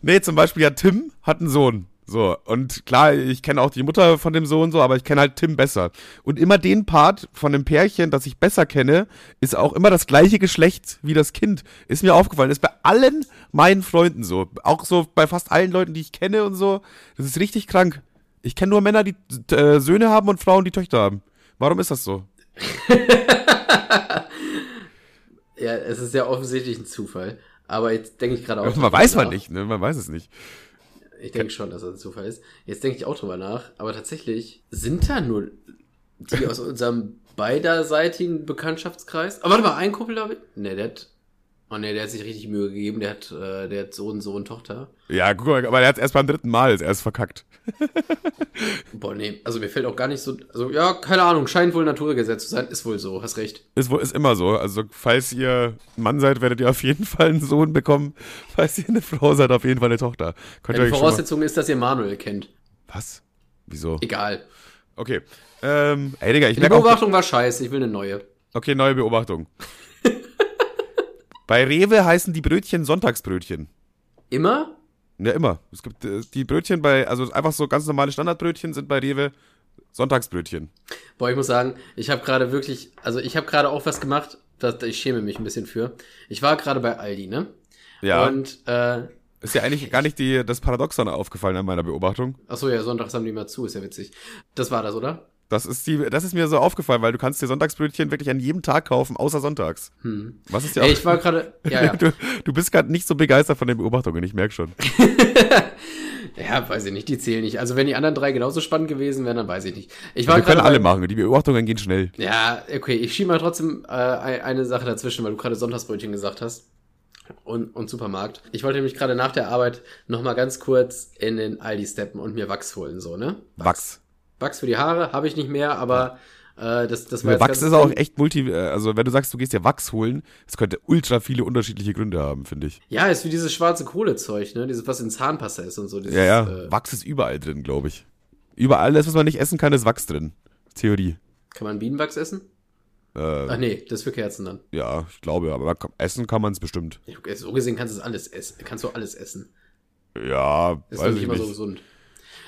nee, zum Beispiel ja, Tim hat einen Sohn. So, und klar, ich kenne auch die Mutter von dem Sohn so, aber ich kenne halt Tim besser. Und immer den Part von dem Pärchen, das ich besser kenne, ist auch immer das gleiche Geschlecht wie das Kind. Ist mir aufgefallen. Ist bei allen meinen Freunden so. Auch so bei fast allen Leuten, die ich kenne und so. Das ist richtig krank. Ich kenne nur Männer, die äh, Söhne haben und Frauen, die Töchter haben. Warum ist das so? Ja, es ist ja offensichtlich ein Zufall. Aber jetzt denke ich gerade auch. Man weiß man nicht, ne? Man weiß es nicht. Ich denke schon, dass das ein Zufall ist. Jetzt denke ich auch drüber nach. Aber tatsächlich sind da nur die aus unserem beiderseitigen Bekanntschaftskreis. Aber warte mal, ein Kumpel da. Ne, der hat. Oh ne, der hat sich richtig Mühe gegeben. Der hat, äh, der hat Sohn, Sohn, Tochter. Ja, guck mal, aber er hat erst beim dritten Mal erst verkackt. Boah, nee, also mir fällt auch gar nicht so. Also, ja, keine Ahnung, scheint wohl Naturgesetz zu sein. Ist wohl so, hast recht. Ist, wohl- ist immer so. Also, falls ihr Mann seid, werdet ihr auf jeden Fall einen Sohn bekommen. Falls ihr eine Frau seid, auf jeden Fall eine Tochter. Könnt Ja, die. Voraussetzung ist, dass ihr Manuel kennt. Was? Wieso? Egal. Okay. Ähm, ey, Digga, ich Die merke auch... Beobachtung war scheiße, ich will eine neue. Okay, neue Beobachtung. Bei Rewe heißen die Brötchen Sonntagsbrötchen. Immer? Ja, immer. Es gibt äh, die Brötchen bei, also einfach so ganz normale Standardbrötchen sind bei Rewe Sonntagsbrötchen. Boah, ich muss sagen, ich habe gerade wirklich, also ich habe gerade auch was gemacht, das, ich schäme mich ein bisschen für. Ich war gerade bei Aldi, ne? Ja. Und, äh, Ist ja eigentlich gar nicht die, das Paradoxon aufgefallen an meiner Beobachtung. ach so, ja, sonntags haben die mal zu, ist ja witzig. Das war das, oder? Das ist, die, das ist mir so aufgefallen, weil du kannst dir Sonntagsbrötchen wirklich an jedem Tag kaufen, außer sonntags. Was ist ja Ey, auch, ich war gerade, ja, ja. du, du bist gerade nicht so begeistert von den Beobachtungen, ich merke schon. Ja, weiß ich nicht, die zählen nicht. Also wenn die anderen drei genauso spannend gewesen wären, dann weiß ich nicht. Ich war Wir können alle machen, die Beobachtungen gehen schnell. Ja, okay, ich schiebe mal trotzdem äh, ein- eine Sache dazwischen, weil du gerade Sonntagsbrötchen gesagt hast. Und, und Supermarkt. Ich wollte nämlich gerade nach der Arbeit noch mal ganz kurz in den Aldi steppen und mir Wachs holen, so, ne? Wachs. Wachs für die Haare habe ich nicht mehr, aber äh, das, das war Wachs jetzt ist auch echt multi, äh, also wenn du sagst, du gehst dir Wachs holen, es könnte ultra viele unterschiedliche Gründe haben, finde ich. Ja, ist wie dieses schwarze Kohlezeug, ne? Dieses, was in Zahnpasta ist und so. Dieses, Ja, ja, Äh, Wachs ist überall drin, glaube ich. Überall, das, was man nicht essen kann, ist Wachs drin. Theorie. kann man Bienenwachs essen? Äh, Ach nee, das ist für Kerzen dann. ja, ich glaube, aber essen kann man es bestimmt. Ja, So gesehen kannst du es alles essen. Kannst du alles essen. Ja, Ist weiß nicht ich immer so nicht. gesund.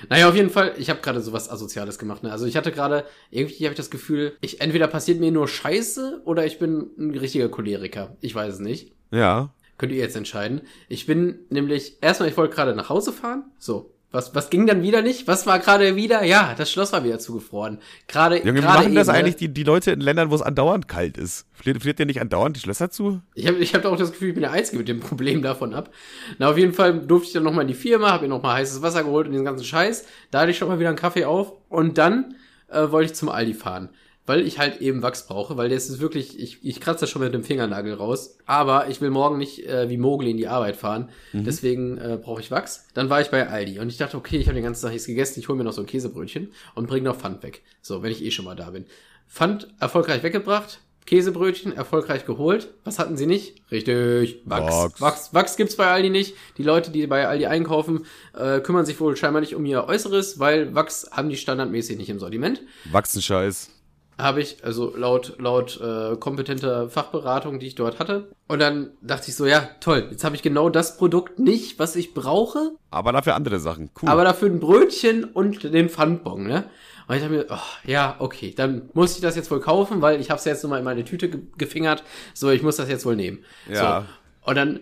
Naja, auf jeden Fall, ich habe gerade sowas Asoziales gemacht. Ne? Also ich hatte gerade, irgendwie habe ich das Gefühl, ich entweder passiert mir nur Scheiße oder ich bin ein richtiger Choleriker. Ich weiß es nicht. Ja, Könnt ihr jetzt entscheiden. Ich bin nämlich, erstmal, ich wollte gerade nach Hause fahren. So. Was, was ging dann wieder nicht? Was war gerade wieder? Ja, das Schloss war wieder zugefroren. Gerade, Junge, wie machen das eben, ne? eigentlich die, die Leute in Ländern, wo es andauernd kalt ist? Friert, friert dir nicht andauernd die Schlösser zu? Ich habe ich hab auch das Gefühl, ich bin der Einzige mit dem Problem davon ab. Na, auf jeden Fall durfte ich dann nochmal in die Firma, habe mir nochmal heißes Wasser geholt und den ganzen Scheiß. Da hatte ich schon mal wieder einen Kaffee auf und dann äh, wollte ich zum Aldi fahren. Weil ich halt eben Wachs brauche, weil das ist wirklich, ich, ich kratze das schon mit dem Fingernagel raus. Aber ich will morgen nicht äh, wie Mogli in die Arbeit fahren. Deswegen äh, brauche ich Wachs. Dann war ich bei Aldi und ich dachte, okay, ich habe den ganzen Tag nichts gegessen, ich hole mir noch so ein Käsebrötchen und bringe noch Pfand weg. So, wenn ich eh schon mal da bin. Pfand erfolgreich weggebracht, Käsebrötchen erfolgreich geholt. Was hatten sie nicht? Richtig, Wachs. Wachs. Wachs, Wachs gibt's bei Aldi nicht. Die Leute, die bei Aldi einkaufen, äh, kümmern sich wohl scheinbar nicht um ihr Äußeres, weil Wachs haben die standardmäßig nicht im Sortiment. Wachsenscheiß. Habe ich, also laut, laut äh, kompetenter Fachberatung, die ich dort hatte. Und dann dachte ich so, ja, toll, jetzt habe ich genau das Produkt nicht, was ich brauche, Aber dafür andere Sachen. Cool. aber dafür ein Brötchen und den Pfandbon, ne? Und ich dachte mir, oh, ja, okay, dann muss ich das jetzt wohl kaufen, weil ich habe es jetzt nur mal in meine Tüte ge gefingert. So, ich muss das jetzt wohl nehmen. Ja. So. Und dann,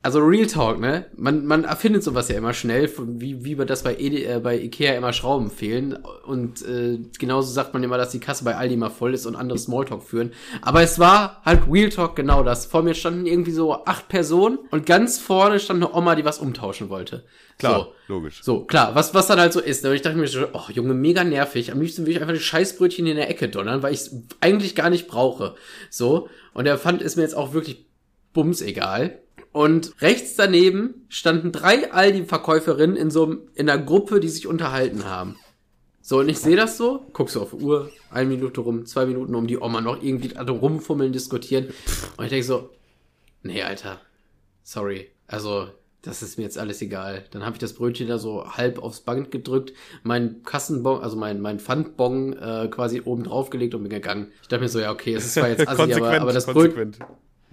also Real Talk, ne? Man, man erfindet sowas ja immer schnell, wie, wie wir das bei, äh, bei Ikea immer Schrauben fehlen. Und äh, genauso sagt man immer, dass die Kasse bei Aldi mal voll ist und andere Smalltalk führen. Aber es war halt Real Talk genau das. Vor mir standen irgendwie so acht Personen und ganz vorne stand eine Oma, die was umtauschen wollte. Klar, So. logisch. So, klar, was, was dann halt so ist. ne? Und ich dachte mir so, oh Junge, mega nervig. Am liebsten würde ich einfach die Scheißbrötchen in der Ecke donnern, weil ich es eigentlich gar nicht brauche. So. Und der Pfand ist mir jetzt auch wirklich bums egal. Und rechts daneben standen drei Aldi-Verkäuferinnen in so einem, in einer Gruppe, die sich unterhalten haben. So, und ich sehe das so, guckst du auf die Uhr, eine Minute rum, zwei Minuten um die Oma noch irgendwie rumfummeln, diskutieren. Und ich denke so, nee, Alter, sorry. Also, das ist mir jetzt alles egal. Dann habe ich das Brötchen da so halb aufs Band gedrückt, meinen Kassenbon, also mein, mein Pfandbon äh, quasi oben draufgelegt und bin gegangen. Ich dachte mir so, ja, okay, es ist zwar jetzt assi, aber, aber, das Bröt, konsequent.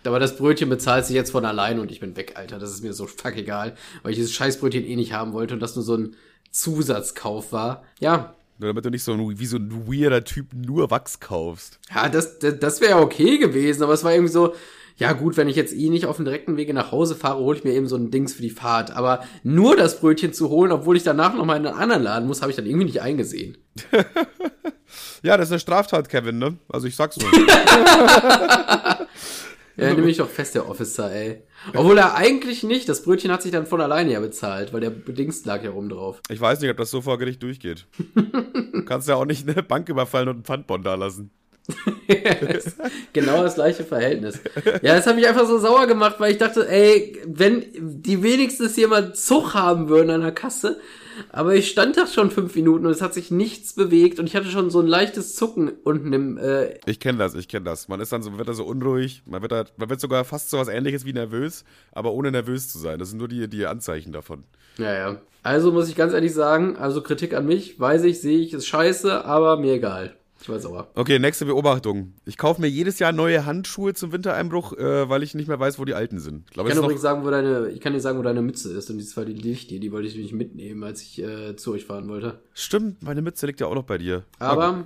Aber das Brötchen bezahlt sich jetzt von allein und ich bin weg, Alter. Das ist mir so fuck egal, weil ich dieses Scheißbrötchen eh nicht haben wollte und das nur so ein Zusatzkauf war. Ja, Nur damit du nicht so ein, wie so ein weirder Typ nur Wachs kaufst. Ja, das, das, das wäre okay gewesen, aber es war irgendwie so, ja gut, wenn ich jetzt eh nicht auf dem direkten Wege nach Hause fahre, hole ich mir eben so ein Dings für die Fahrt. Aber nur das Brötchen zu holen, obwohl ich danach noch mal in einen anderen Laden muss, habe ich dann irgendwie nicht eingesehen. Ja, das ist eine Straftat, Kevin, ne? Also ich sag's nur. Ja, nehme ich doch fest, der Officer, ey. Obwohl er eigentlich nicht, das Brötchen hat sich dann von alleine ja bezahlt, weil der Dings lag ja rum drauf. ich weiß nicht, ob das so vor Gericht durchgeht. Du kannst ja auch nicht eine Bank überfallen und einen Pfandbon da lassen. genau das gleiche Verhältnis. Ja, das hat mich einfach so sauer gemacht, weil ich dachte, ey, wenn die wenigstens mal Zug haben würden an der Kasse, aber ich stand da schon fünf Minuten und es hat sich nichts bewegt und ich hatte schon so ein leichtes Zucken unten im, äh, Ich kenne das, ich kenne das. Man ist dann so, man wird da so unruhig, man wird da, man wird sogar fast so was ähnliches wie nervös, aber ohne nervös zu sein. Das sind nur die, die Anzeichen davon. ja, ja. Also muss ich ganz ehrlich sagen, also Kritik an mich, weiß ich, sehe ich, ist scheiße, aber mir egal. Ich war sauer. Okay, nächste Beobachtung. Ich kaufe mir jedes Jahr neue Handschuhe zum Wintereinbruch, äh, weil ich nicht mehr weiß, wo die alten sind. Ich, glaube, ich kann übrigens sagen, wo deine, ich kann dir sagen, wo deine Mütze ist. Und war die liegt die, die wollte ich nicht mitnehmen, als ich äh, zu euch fahren wollte. Stimmt, meine Mütze liegt ja auch noch bei dir. Aber okay.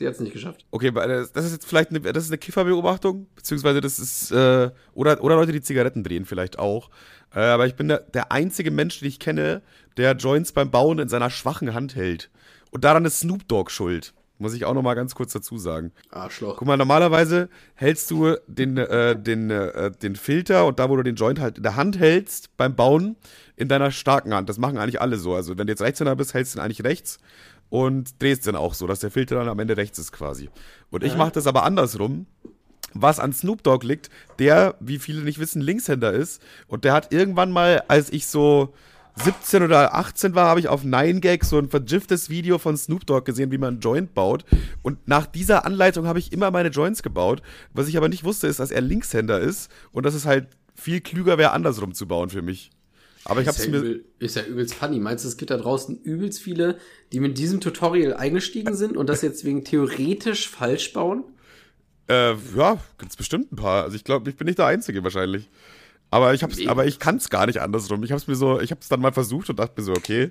sie hat es nicht geschafft. Okay, das ist jetzt vielleicht eine, das ist eine Kifferbeobachtung, beziehungsweise das ist, äh, oder, oder Leute, die Zigaretten drehen vielleicht auch. Äh, aber ich bin der, der einzige Mensch, den ich kenne, der Joints beim Bauen in seiner schwachen Hand hält. Und daran ist Snoop Dogg schuld. Muss ich auch noch mal ganz kurz dazu sagen. Arschloch. Guck mal, normalerweise hältst du den, äh, den, äh, den Filter und da, wo du den Joint halt in der Hand hältst beim Bauen, in deiner starken Hand. Das machen eigentlich alle so. Also, wenn du jetzt Rechtshänder bist, hältst du ihn eigentlich rechts und drehst den auch so, dass der Filter dann am Ende rechts ist quasi. Und ich mache das aber andersrum was an Snoop Dogg liegt, der, wie viele nicht wissen, Linkshänder ist. Und der hat irgendwann mal, als ich so 17 oder 18 war, habe ich auf 9gag so ein vergiftes Video von Snoop Dogg gesehen, wie man einen Joint baut. Und nach dieser Anleitung habe ich immer meine Joints gebaut. Was ich aber nicht wusste, ist, dass er Linkshänder ist und dass es halt viel klüger wäre, andersrum zu bauen für mich. Aber ich habe es ja mir. Übel, ist ja übelst funny. Meinst du, es gibt da draußen übelst viele, die mit diesem Tutorial eingestiegen sind und das jetzt wegen theoretisch falsch bauen? Äh, ja, gibt's bestimmt ein paar. Also ich glaube, ich bin nicht der Einzige wahrscheinlich. Aber ich hab's, nee. aber ich kann es gar nicht andersrum. Ich hab's mir so, ich hab's dann mal versucht und dachte mir so, okay,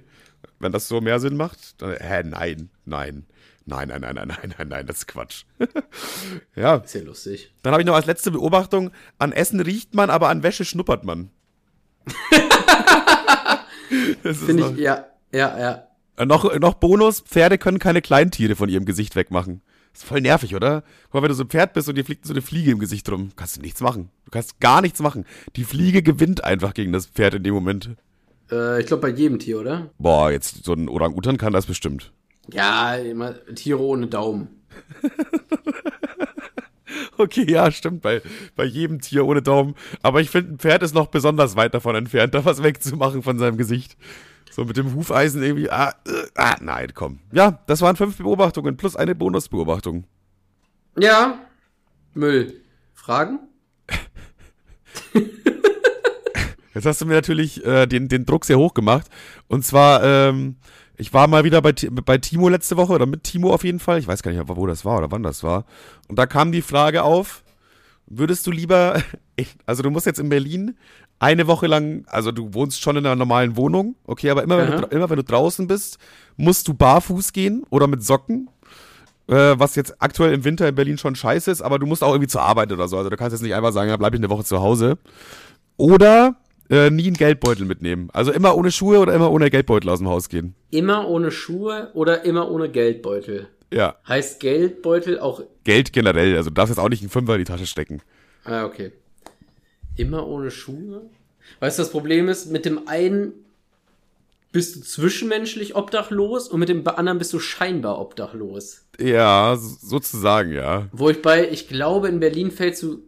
wenn das so mehr Sinn macht, dann, hä, nein, nein. Nein, nein, nein, nein, nein, nein, nein, das ist Quatsch. ja. Ist ja lustig. Dann habe ich noch als letzte Beobachtung, an Essen riecht man, aber an Wäsche schnuppert man. Finde ich, ja, ja, ja. Äh, noch, noch Bonus, Pferde können keine Kleintiere von ihrem Gesicht wegmachen. Ist voll nervig, oder? Guck mal, wenn du so ein Pferd bist und dir fliegt so eine Fliege im Gesicht rum, kannst du nichts machen. Du kannst gar nichts machen. Die Fliege gewinnt einfach gegen das Pferd in dem Moment. Äh, ich glaube bei jedem Tier, oder? Boah, jetzt so ein Orang-Utan kann das bestimmt. Ja, immer Tiere ohne Daumen. okay, ja, stimmt, bei, bei jedem Tier ohne Daumen. Aber ich finde, ein Pferd ist noch besonders weit davon entfernt, da was wegzumachen von seinem Gesicht. So mit dem Hufeisen irgendwie. Ah, äh, ah, nein, komm. Ja, das waren fünf Beobachtungen plus eine Bonusbeobachtung. Ja. Müll. Fragen? Jetzt hast du mir natürlich äh, den, den Druck sehr hoch gemacht. Und zwar, ähm, ich war mal wieder bei, bei Timo letzte Woche oder mit Timo auf jeden Fall. Ich weiß gar nicht, wo das war oder wann das war. Und da kam die Frage auf, würdest du lieber, also du musst jetzt in Berlin eine Woche lang, also du wohnst schon in einer normalen Wohnung, okay, aber immer, wenn du, immer wenn du draußen bist, musst du barfuß gehen oder mit Socken. Äh, was jetzt aktuell im Winter in Berlin schon scheiße ist, aber du musst auch irgendwie zur Arbeit oder so. Also du kannst jetzt nicht einfach sagen, ja, bleib ich eine Woche zu Hause. Oder äh, nie einen Geldbeutel mitnehmen. Also immer ohne Schuhe oder immer ohne Geldbeutel aus dem Haus gehen. Immer ohne Schuhe oder immer ohne Geldbeutel? Ja. Heißt Geldbeutel auch. Geld generell, also du darfst jetzt auch nicht einen Fünfer in die Tasche stecken. Ah, okay. Immer ohne Schuhe? Weißt du, das Problem ist, mit dem einen bist du zwischenmenschlich obdachlos und mit dem anderen bist du scheinbar obdachlos. Ja, sozusagen, ja. Wo ich bei, ich glaube, in Berlin fällst du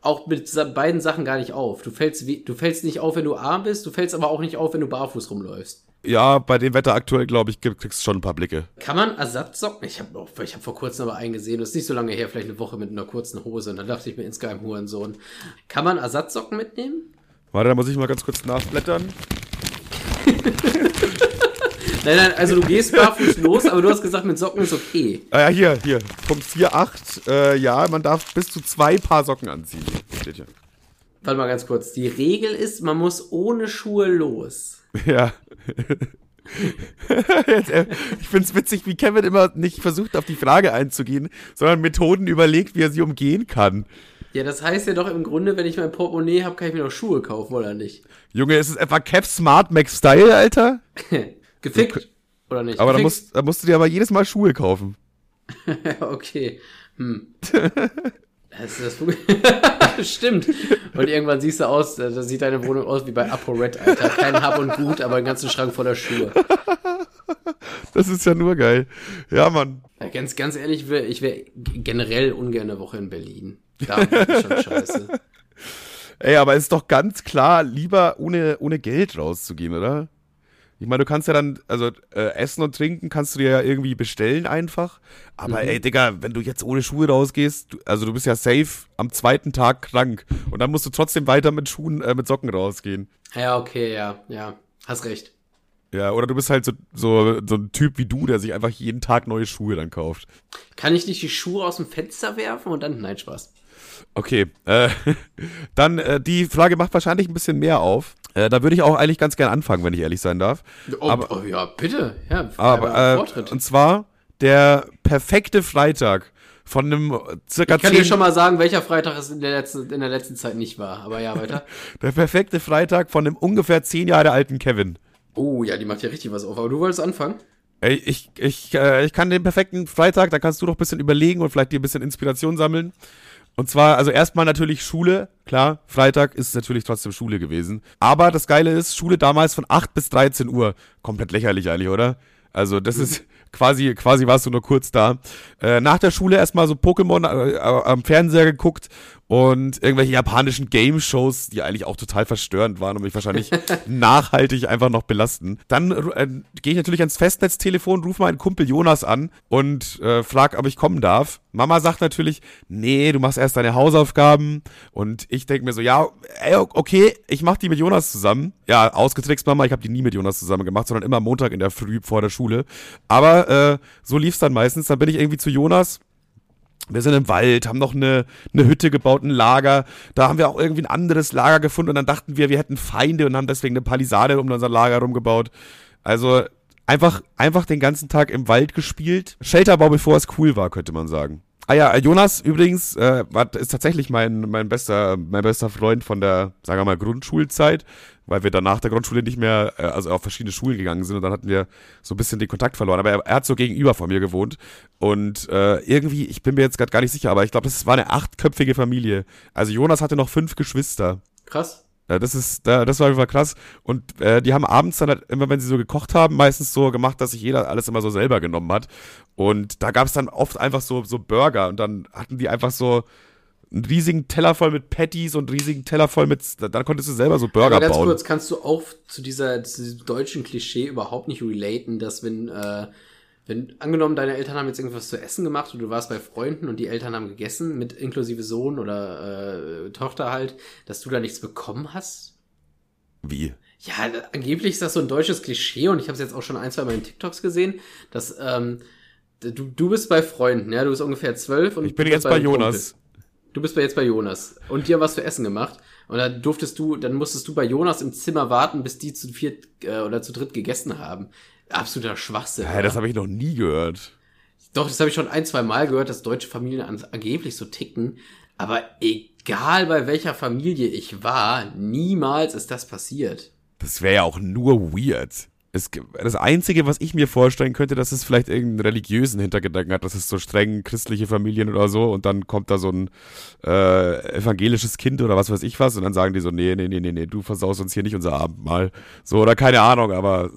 auch mit beiden Sachen gar nicht auf. Du fällst, du fällst nicht auf, wenn du arm bist, du fällst aber auch nicht auf, wenn du barfuß rumläufst. Ja, bei dem Wetter aktuell, glaube ich, kriegst du schon ein paar Blicke. Kann man Ersatzsocken? Ich habe ich hab vor kurzem aber einen gesehen, das ist nicht so lange her, vielleicht eine Woche mit einer kurzen Hose. Und dann dachte ich mir insgeheim, Hurensohn. Kann man Ersatzsocken mitnehmen? Warte, da muss ich mal ganz kurz nachblättern. nein, nein, also du gehst barfuß los, aber du hast gesagt, mit Socken ist okay. Ah ja, hier, hier. Punkt 4.8. Äh, ja, man darf bis zu zwei Paar Socken anziehen. Steht hier. Warte mal ganz kurz. Die Regel ist, man muss ohne Schuhe los. Ja. Äh, ich finde es witzig, wie Kevin immer nicht versucht, auf die Frage einzugehen, sondern Methoden überlegt, wie er sie umgehen kann. Ja, das heißt ja doch im Grunde, wenn ich mein Portemonnaie habe, kann ich mir noch Schuhe kaufen, oder nicht? Junge, ist es etwa Kev Smart Max Style, Alter? Gefickt, oder nicht? Aber da musst, da musst du dir aber jedes Mal Schuhe kaufen. okay. Hm. Das, das Stimmt. Und irgendwann siehst du aus, da sieht deine Wohnung aus wie bei ApoRed, Alter. Kein Hab und Gut, aber einen ganzen Schrank voller Schuhe. Das ist ja nur geil. Ja, Mann. Ganz, ganz ehrlich, ich wäre wär generell ungern eine Woche in Berlin. Da ist schon scheiße. Ey, aber es ist doch ganz klar, lieber ohne, ohne Geld rauszugehen, oder? Ich meine, du kannst ja dann, also äh, Essen und Trinken kannst du dir ja irgendwie bestellen einfach. Aber mhm. ey, Digga, wenn du jetzt ohne Schuhe rausgehst, du, also du bist ja safe am zweiten Tag krank. Und dann musst du trotzdem weiter mit Schuhen, äh, mit Socken rausgehen. Ja, okay, ja, ja. Hast recht. Ja, oder du bist halt so, so, so ein Typ wie du, der sich einfach jeden Tag neue Schuhe dann kauft. Kann ich nicht die Schuhe aus dem Fenster werfen und dann. Nein, Spaß. Okay, äh, dann äh, die Frage macht wahrscheinlich ein bisschen mehr auf. Äh, da würde ich auch eigentlich ganz gern anfangen, wenn ich ehrlich sein darf. Oh, aber, oh ja, bitte. Ja, aber, äh, und zwar der perfekte Freitag von einem circa Ich kann dir schon mal sagen, welcher Freitag es in der, letzten, in der letzten Zeit nicht war. Aber ja, weiter. der perfekte Freitag von einem ungefähr zehn Jahre alten Kevin. Oh ja, die macht ja richtig was auf. Aber du wolltest anfangen? Ey, ich, ich, äh, ich kann den perfekten Freitag, da kannst du doch ein bisschen überlegen und vielleicht dir ein bisschen Inspiration sammeln. Und zwar, also erstmal natürlich Schule, klar, Freitag ist natürlich trotzdem Schule gewesen. Aber das Geile ist, Schule damals von 8 bis 13 Uhr. Komplett lächerlich eigentlich, oder? Also das ist quasi, quasi warst du nur kurz da. Äh, nach der Schule erstmal so Pokémon äh, äh, am Fernseher geguckt und irgendwelche japanischen Game-Shows, die eigentlich auch total verstörend waren und mich wahrscheinlich nachhaltig einfach noch belasten. Dann äh, gehe ich natürlich ans Festnetztelefon, rufe meinen Kumpel Jonas an und äh, frag, ob ich kommen darf. Mama sagt natürlich, nee, du machst erst deine Hausaufgaben und ich denke mir so, ja, ey, okay, ich mach die mit Jonas zusammen. Ja, ausgetrickst, Mama, ich habe die nie mit Jonas zusammen gemacht, sondern immer Montag in der Früh vor der Schule. Aber äh, so lief's dann meistens. Dann bin ich irgendwie zu Jonas wir sind im Wald, haben noch eine, eine Hütte gebaut, ein Lager. Da haben wir auch irgendwie ein anderes Lager gefunden und dann dachten wir, wir hätten Feinde und haben deswegen eine Palisade um unser Lager rumgebaut. Also einfach, einfach den ganzen Tag im Wald gespielt. Shelterbau, bevor es cool war, könnte man sagen. Ah ja, Jonas übrigens äh, ist tatsächlich mein, mein, bester, mein bester Freund von der, sagen wir mal, Grundschulzeit weil wir dann nach der Grundschule nicht mehr, äh, also auf verschiedene Schulen gegangen sind und dann hatten wir so ein bisschen den Kontakt verloren. Aber er, er hat so gegenüber von mir gewohnt und äh, irgendwie, ich bin mir jetzt gerade gar nicht sicher, aber ich glaube, das war eine achtköpfige Familie. Also Jonas hatte noch fünf Geschwister. Krass. Ja, das ist, das war einfach krass. Und äh, die haben abends dann halt immer, wenn sie so gekocht haben, meistens so gemacht, dass sich jeder alles immer so selber genommen hat. Und da gab es dann oft einfach so, so Burger und dann hatten die einfach so, einen riesigen Teller voll mit Patties und einen riesigen Teller voll mit. Dann konntest du selber so Burger Aber ganz bauen. kurz, kannst du auch zu, dieser, zu diesem deutschen Klischee überhaupt nicht relaten, dass wenn, äh, wenn angenommen, deine Eltern haben jetzt irgendwas zu essen gemacht und du warst bei Freunden und die Eltern haben gegessen, mit inklusive Sohn oder äh, Tochter halt, dass du da nichts bekommen hast? Wie? Ja, angeblich ist das so ein deutsches Klischee und ich habe es jetzt auch schon ein, zwei Mal in TikToks gesehen, dass ähm, du, du bist bei Freunden, ja, du bist ungefähr zwölf und ich bin jetzt bei Jonas. Kumpel. Du bist jetzt bei Jonas und dir was zu essen gemacht. Und dann durftest du, dann musstest du bei Jonas im Zimmer warten, bis die zu viert äh, oder zu dritt gegessen haben. Absoluter Schwachsinn. Ja, das habe ich noch nie gehört. Doch, das habe ich schon ein, zwei Mal gehört, dass deutsche Familien angeblich so ticken. Aber egal bei welcher Familie ich war, niemals ist das passiert. Das wäre ja auch nur weird es, das Einzige, was ich mir vorstellen könnte, dass es vielleicht irgendeinen religiösen Hintergedanken hat, dass es so streng christliche Familien oder so und dann kommt da so ein äh, evangelisches Kind oder was weiß ich was und dann sagen die so, nee, nee, nee, nee, nee, du versaust uns hier nicht unser Abendmahl. So, oder keine Ahnung, aber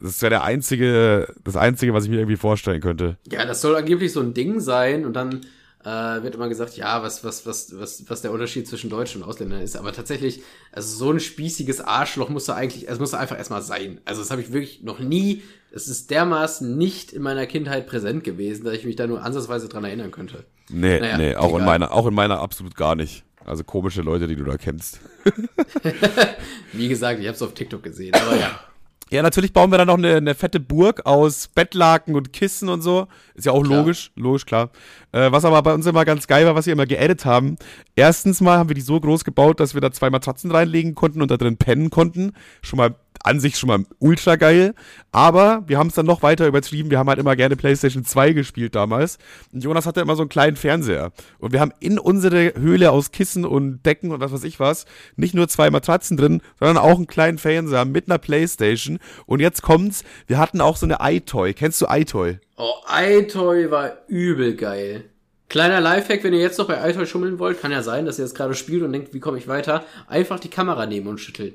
das wäre der einzige, das Einzige, was ich mir irgendwie vorstellen könnte. Ja, das soll angeblich so ein Ding sein und dann äh, wird immer gesagt, ja, was, was, was, was, was der Unterschied zwischen Deutschen und Ausländern ist. Aber tatsächlich, also so ein spießiges Arschloch musst du eigentlich, es muss einfach erstmal sein. Also das habe ich wirklich noch nie, es ist dermaßen nicht in meiner Kindheit präsent gewesen, dass ich mich da nur ansatzweise dran erinnern könnte. Nee, naja, nee, auch in meiner, auch in meiner absolut gar nicht. Also komische Leute, die du da kennst. Wie gesagt, ich habe es auf TikTok gesehen, aber ja. Ja, natürlich bauen wir dann noch eine, eine, fette Burg aus Bettlaken und Kissen und so. Ist ja auch klar. logisch, logisch, klar. Äh, was aber bei uns immer ganz geil war, was wir immer geedit haben. Erstens mal haben wir die so groß gebaut, dass wir da zwei Matratzen reinlegen konnten und da drin pennen konnten. Schon mal an sich schon mal ultra geil. Aber wir haben es dann noch weiter übertrieben. Wir haben halt immer gerne PlayStation 2 gespielt damals. Und Jonas hatte immer so einen kleinen Fernseher. Und wir haben in unsere Höhle aus Kissen und Decken und was weiß ich was nicht nur zwei Matratzen drin, sondern auch einen kleinen Fernseher mit einer PlayStation. Und jetzt kommt's, wir hatten auch so eine iToy. Kennst du iToy? Oh, iToy war übel geil. Kleiner Lifehack, wenn ihr jetzt noch bei iToy schummeln wollt, kann ja sein, dass ihr jetzt gerade spielt und denkt, wie komme ich weiter? Einfach die Kamera nehmen und schütteln.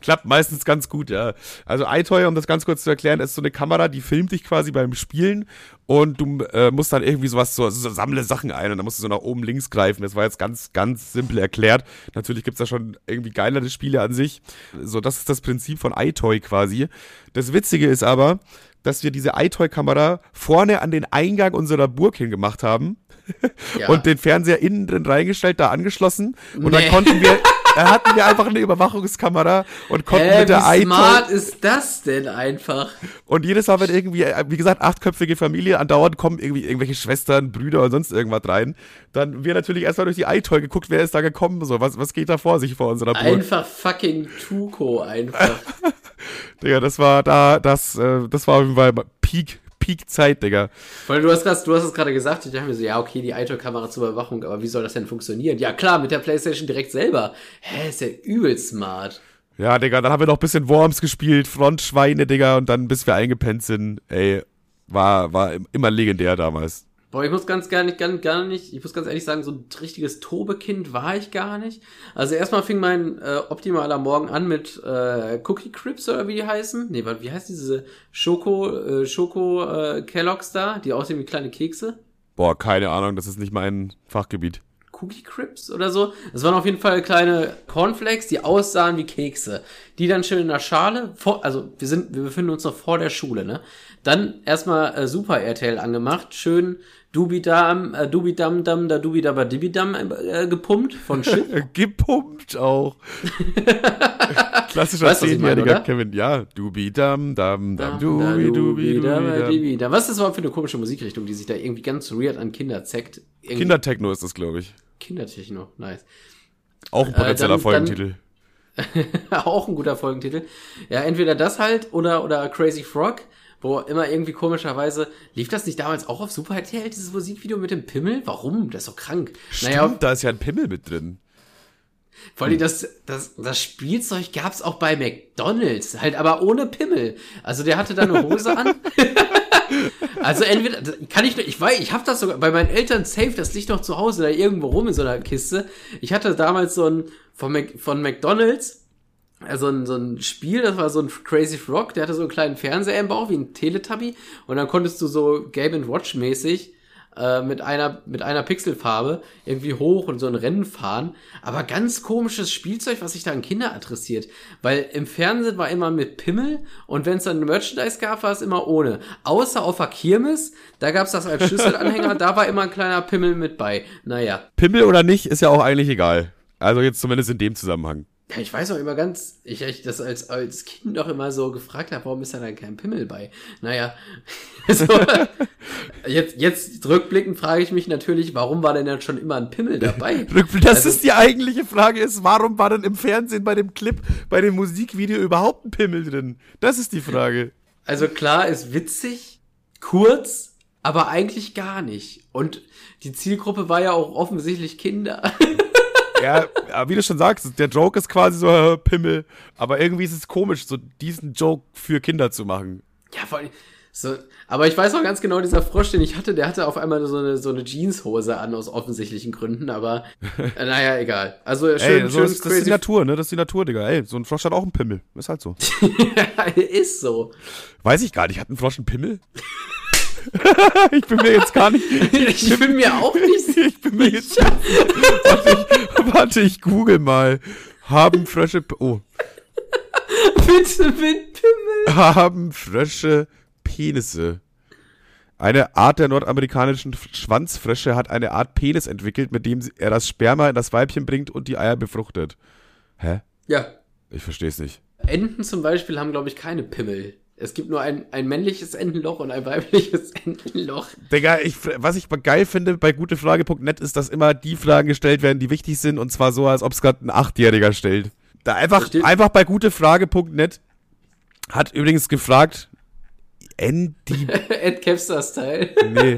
Klappt meistens ganz gut, ja. Also iToy, um das ganz kurz zu erklären, ist so eine Kamera, die filmt dich quasi beim Spielen und du äh, musst dann irgendwie sowas, so, so sammle Sachen ein und dann musst du so nach oben links greifen. Das war jetzt ganz, ganz simpel erklärt. Natürlich gibt's da schon irgendwie geilere Spiele an sich. So, das ist das Prinzip von iToy quasi. Das Witzige ist aber, dass wir diese iToy-Kamera vorne an den Eingang unserer Burg hingemacht haben ja. und den Fernseher innen drin reingestellt, da angeschlossen und nee. dann konnten wir da hatten wir einfach eine Überwachungskamera und konnten Hä, mit der wie smart ist das denn einfach? und jedes Mal, wenn irgendwie, äh, wie gesagt, achtköpfige Familie, andauernd kommen irgendwie irgendwelche Schwestern, Brüder und sonst irgendwas rein, dann wir natürlich erstmal durch die iToy geguckt, wer ist da gekommen, so, was, was geht da vor sich vor unserer Burg. Einfach fucking Tuko einfach. Digga, das war da, das, äh, das war auf jeden Fall Peak, Peak-Zeit, Digga. Weil du hast grad, du hast es gerade gesagt, ich dachte mir so, ja, okay, die iToy-Kamera zur Überwachung, aber wie soll das denn funktionieren? Ja, klar, mit der Playstation direkt selber. Hä, ist ja übel smart. Ja, Digga, dann haben wir noch ein bisschen Worms gespielt, Frontschweine, Digga, und dann bis wir eingepennt sind, ey, war, war immer legendär damals. Boah, ich muss ganz gar nicht, gar, gar nicht, ich muss ganz ehrlich sagen, so ein richtiges Tobekind war ich gar nicht. Also erstmal fing mein äh, optimaler Morgen an mit äh, Cookie Crips oder wie die heißen. Nee, warte, wie heißt diese Schoko, äh, Schoko äh, Kelloggs da, die aussehen wie kleine Kekse? Boah, keine Ahnung, das ist nicht mein Fachgebiet. Cookie Crips oder so. Das waren auf jeden Fall kleine Cornflakes, die aussahen wie Kekse. Die dann schön in der Schale, vor, also wir sind, wir befinden uns noch vor der Schule, ne? Dann erstmal äh, Super RTL angemacht, schön Dubidam, äh, Dubidam, Dam, da Dubidaba Dibidam äh, gepumpt von Chip. Gepumpt auch. Klassischer zehnjähriger? Kevin. Ja, dubi dam dam dam Da, dubi dubi dubi dam. Dibidam. Was ist das überhaupt für eine komische Musikrichtung, die sich da irgendwie ganz weird an Kinder zeckt? Kindertechno ist das, glaube ich. Kindertechno, nice. Auch ein potenzieller dann- Folgentitel. auch ein guter Folgentitel. Ja, entweder das halt oder, oder Crazy Frog, wo immer irgendwie komischerweise, lief das nicht damals auch auf Super RTL, dieses Musikvideo mit dem Pimmel? Warum? Das ist doch krank. Stimmt, da ist ja ein Pimmel mit drin. vor allem das, das, das Spielzeug gab's auch bei McDonalds, halt aber ohne Pimmel. Also der hatte da eine Hose an. Also entweder kann ich nur- ich weiß, ich habe das sogar bei meinen Eltern safe, das liegt noch zu Hause da irgendwo rum in so einer Kiste. Ich hatte damals so ein von, Mac, von McDonald's also ein, so ein Spiel, das war so ein Crazy Frog, der hatte so einen kleinen Fernseher im Bauch wie ein Teletubby und dann konntest du so Game Watch mäßig äh, mit einer mit einer Pixelfarbe irgendwie hoch und so ein Rennen fahren, aber ganz komisches Spielzeug, was sich da an Kinder adressiert, weil im Fernsehen war immer mit Pimmel und wenn es dann Merchandise gab, war es immer ohne. Außer auf der Kirmes, da gab's das als Schlüsselanhänger, da war immer ein kleiner Pimmel mit bei. Naja, Pimmel oder nicht, ist ja auch eigentlich egal. Also jetzt zumindest in dem Zusammenhang. Ja, ich weiß auch immer ganz, ich, ich das als, als Kind doch immer so gefragt habe, warum ist da dann kein Pimmel bei? Naja, so, jetzt, jetzt rückblickend frage ich mich natürlich, warum war denn dann schon immer ein Pimmel dabei? Das Also- ist die eigentliche Frage ist, warum war denn im Fernsehen bei dem Clip, bei dem Musikvideo überhaupt ein Pimmel drin? Das ist die Frage. Also klar, ist witzig, kurz, aber eigentlich gar nicht. Und die Zielgruppe war ja auch offensichtlich Kinder. Ja, wie du schon sagst, der Joke ist quasi so äh, Pimmel, aber irgendwie ist es komisch, so diesen Joke für Kinder zu machen. Ja, vor allem, so, aber ich weiß auch ganz genau, dieser Frosch, den ich hatte, der hatte auf einmal so eine, so eine Jeanshose an, aus offensichtlichen Gründen, aber äh, naja, egal. Also schön, Ey, so schön ist, das ist die Natur, ne? Das ist die Natur, Digga. Ey, so ein Frosch hat auch einen Pimmel. Ist halt so. ist so. Weiß ich gar nicht, hat ein Frosch einen Pimmel? ich bin mir jetzt gar nicht. Ich bin mir auch nicht sicher. Ich bin mir jetzt. warte, ich, warte, ich google mal. Haben Frösche. Oh. Bitte mit Pimmel. Haben Frösche Penisse? Eine Art der nordamerikanischen Schwanzfrösche hat eine Art Penis entwickelt, mit dem er das Sperma in das Weibchen bringt und die Eier befruchtet. Hä? Ja. Ich versteh's nicht. Enten zum Beispiel haben, glaube ich, keine Pimmel. Es gibt nur ein, ein männliches Entenloch und ein weibliches Entenloch. Digga, ich, was ich geil finde bei gutefrage.net ist, dass immer die Fragen gestellt werden, die wichtig sind und zwar so, als ob es gerade ein Achtjähriger stellt. Da einfach, Versteht- einfach bei gutefrage.net hat übrigens gefragt, Andy, Ed Kevstar Style. nee,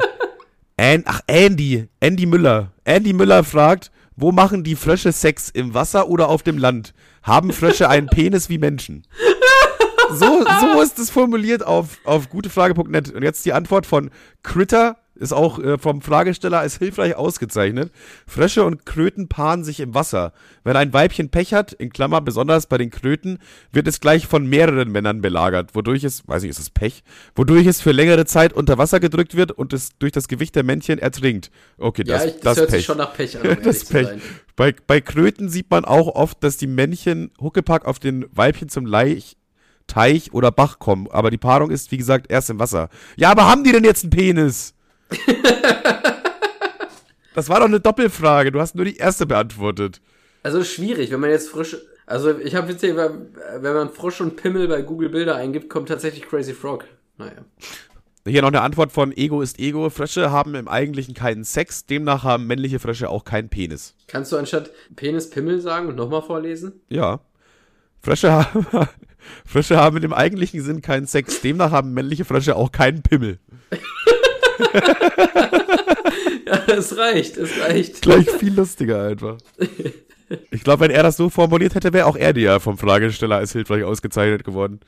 An, ach Andy, Andy Müller. Andy Müller fragt, wo machen die Frösche Sex, im Wasser oder auf dem Land? Haben Frösche einen Penis wie Menschen? So, so ist es formuliert auf, auf gutefrage.net. Und jetzt die Antwort von Critter, ist auch äh, vom Fragesteller als hilfreich ausgezeichnet. Frösche und Kröten paaren sich im Wasser. Wenn ein Weibchen Pech hat, in Klammer besonders bei den Kröten, wird es gleich von mehreren Männern belagert, wodurch es, weiß ich, ist es Pech, wodurch es für längere Zeit unter Wasser gedrückt wird und es durch das Gewicht der Männchen ertrinkt. Okay, das, ja, ich, das, das hört Pech. sich schon nach Pech an, um das Pech. Bei, bei Kröten sieht man auch oft, dass die Männchen Huckepack auf den Weibchen zum Laich, Teich oder Bach kommen. Aber die Paarung ist, wie gesagt, erst im Wasser. Ja, aber haben die denn jetzt einen Penis? das war doch eine Doppelfrage. Du hast nur die erste beantwortet. Also schwierig, wenn man jetzt frisch. Also ich habe jetzt hier, wenn man Frosch und Pimmel bei Google Bilder eingibt, kommt tatsächlich Crazy Frog. Naja. Hier noch eine Antwort von Ego ist Ego. Frösche haben im Eigentlichen keinen Sex, demnach haben männliche Frösche auch keinen Penis. Kannst du anstatt Penis Pimmel sagen und nochmal vorlesen? Ja. Frösche haben, Frösche haben im eigentlichen Sinn keinen Sex, demnach haben männliche Frösche auch keinen Pimmel. ja, es reicht, es reicht. Gleich viel lustiger einfach. Ich glaube, wenn er das so formuliert hätte, wäre auch er dir vom Fragesteller als hilfreich ausgezeichnet geworden.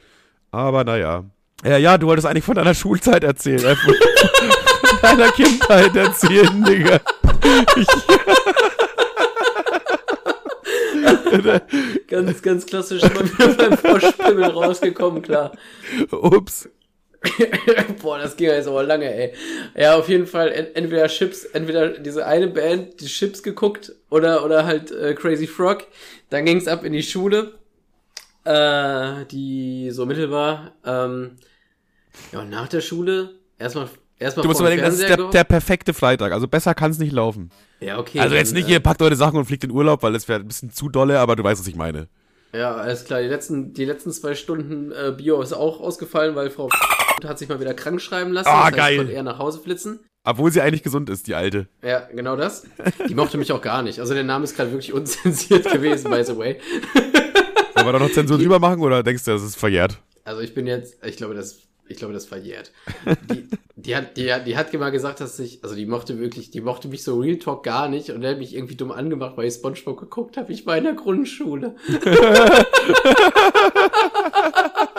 Aber naja. Ja, ja, du wolltest eigentlich von deiner Schulzeit erzählen. Äh, von deiner Kindheit erzählen, Digga. ganz, ganz klassisch mal wieder beim Froschpimmel rausgekommen, klar. Ups. Boah, das ging jetzt aber lange, ey. Ja, auf jeden Fall entweder Chips, entweder diese eine Band, die Chips geguckt oder, oder halt äh, Crazy Frog. Dann ging's ab in die Schule, äh, die so mittel war. Ähm, ja, und nach der Schule erstmal erstmal Du musst überlegen, das ist der, der perfekte Freitag. Also besser kann es nicht laufen. Ja, okay. Also jetzt nicht, äh, ihr packt eure Sachen und fliegt in Urlaub, weil das wäre ein bisschen zu dolle, aber du weißt, was ich meine. Ja, alles klar. Die letzten, die letzten zwei Stunden äh, Bio ist auch ausgefallen, weil Frau hat sich mal wieder krank schreiben lassen. Ah, das heißt, geil. eher nach Hause flitzen. Obwohl sie eigentlich gesund ist, die alte. Ja, genau das. Die mochte mich auch gar nicht. Also der Name ist gerade wirklich unzensiert gewesen, by the way. Wollen wir da noch Zensur drüber machen oder denkst du, das ist verjährt? Also ich bin jetzt, ich glaube, das ich glaube, das verjährt. Die, die, hat, die, die hat mal gesagt, dass ich, also die mochte wirklich, die mochte mich so Real Talk gar nicht und hat mich irgendwie dumm angemacht, weil ich Spongebob geguckt habe. Ich war in der Grundschule.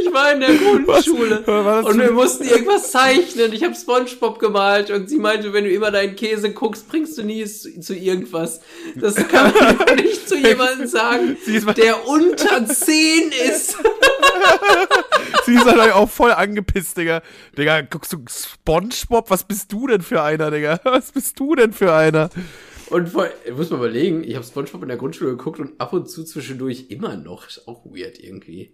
Ich war in der Grundschule was, und wir mussten irgendwas zeichnen. Ich habe SpongeBob gemalt und sie meinte, wenn du immer deinen Käse guckst, bringst du nie zu irgendwas. Das kann man nicht zu jemandem sagen, der unter 10 ist. sie ist halt auch voll angepisst, Digga. Digga, guckst du SpongeBob? Was bist du denn für einer, Digga? Was bist du denn für einer? Und vor, muss man überlegen, ich habe SpongeBob in der Grundschule geguckt und ab und zu zwischendurch immer noch. Ist auch weird irgendwie.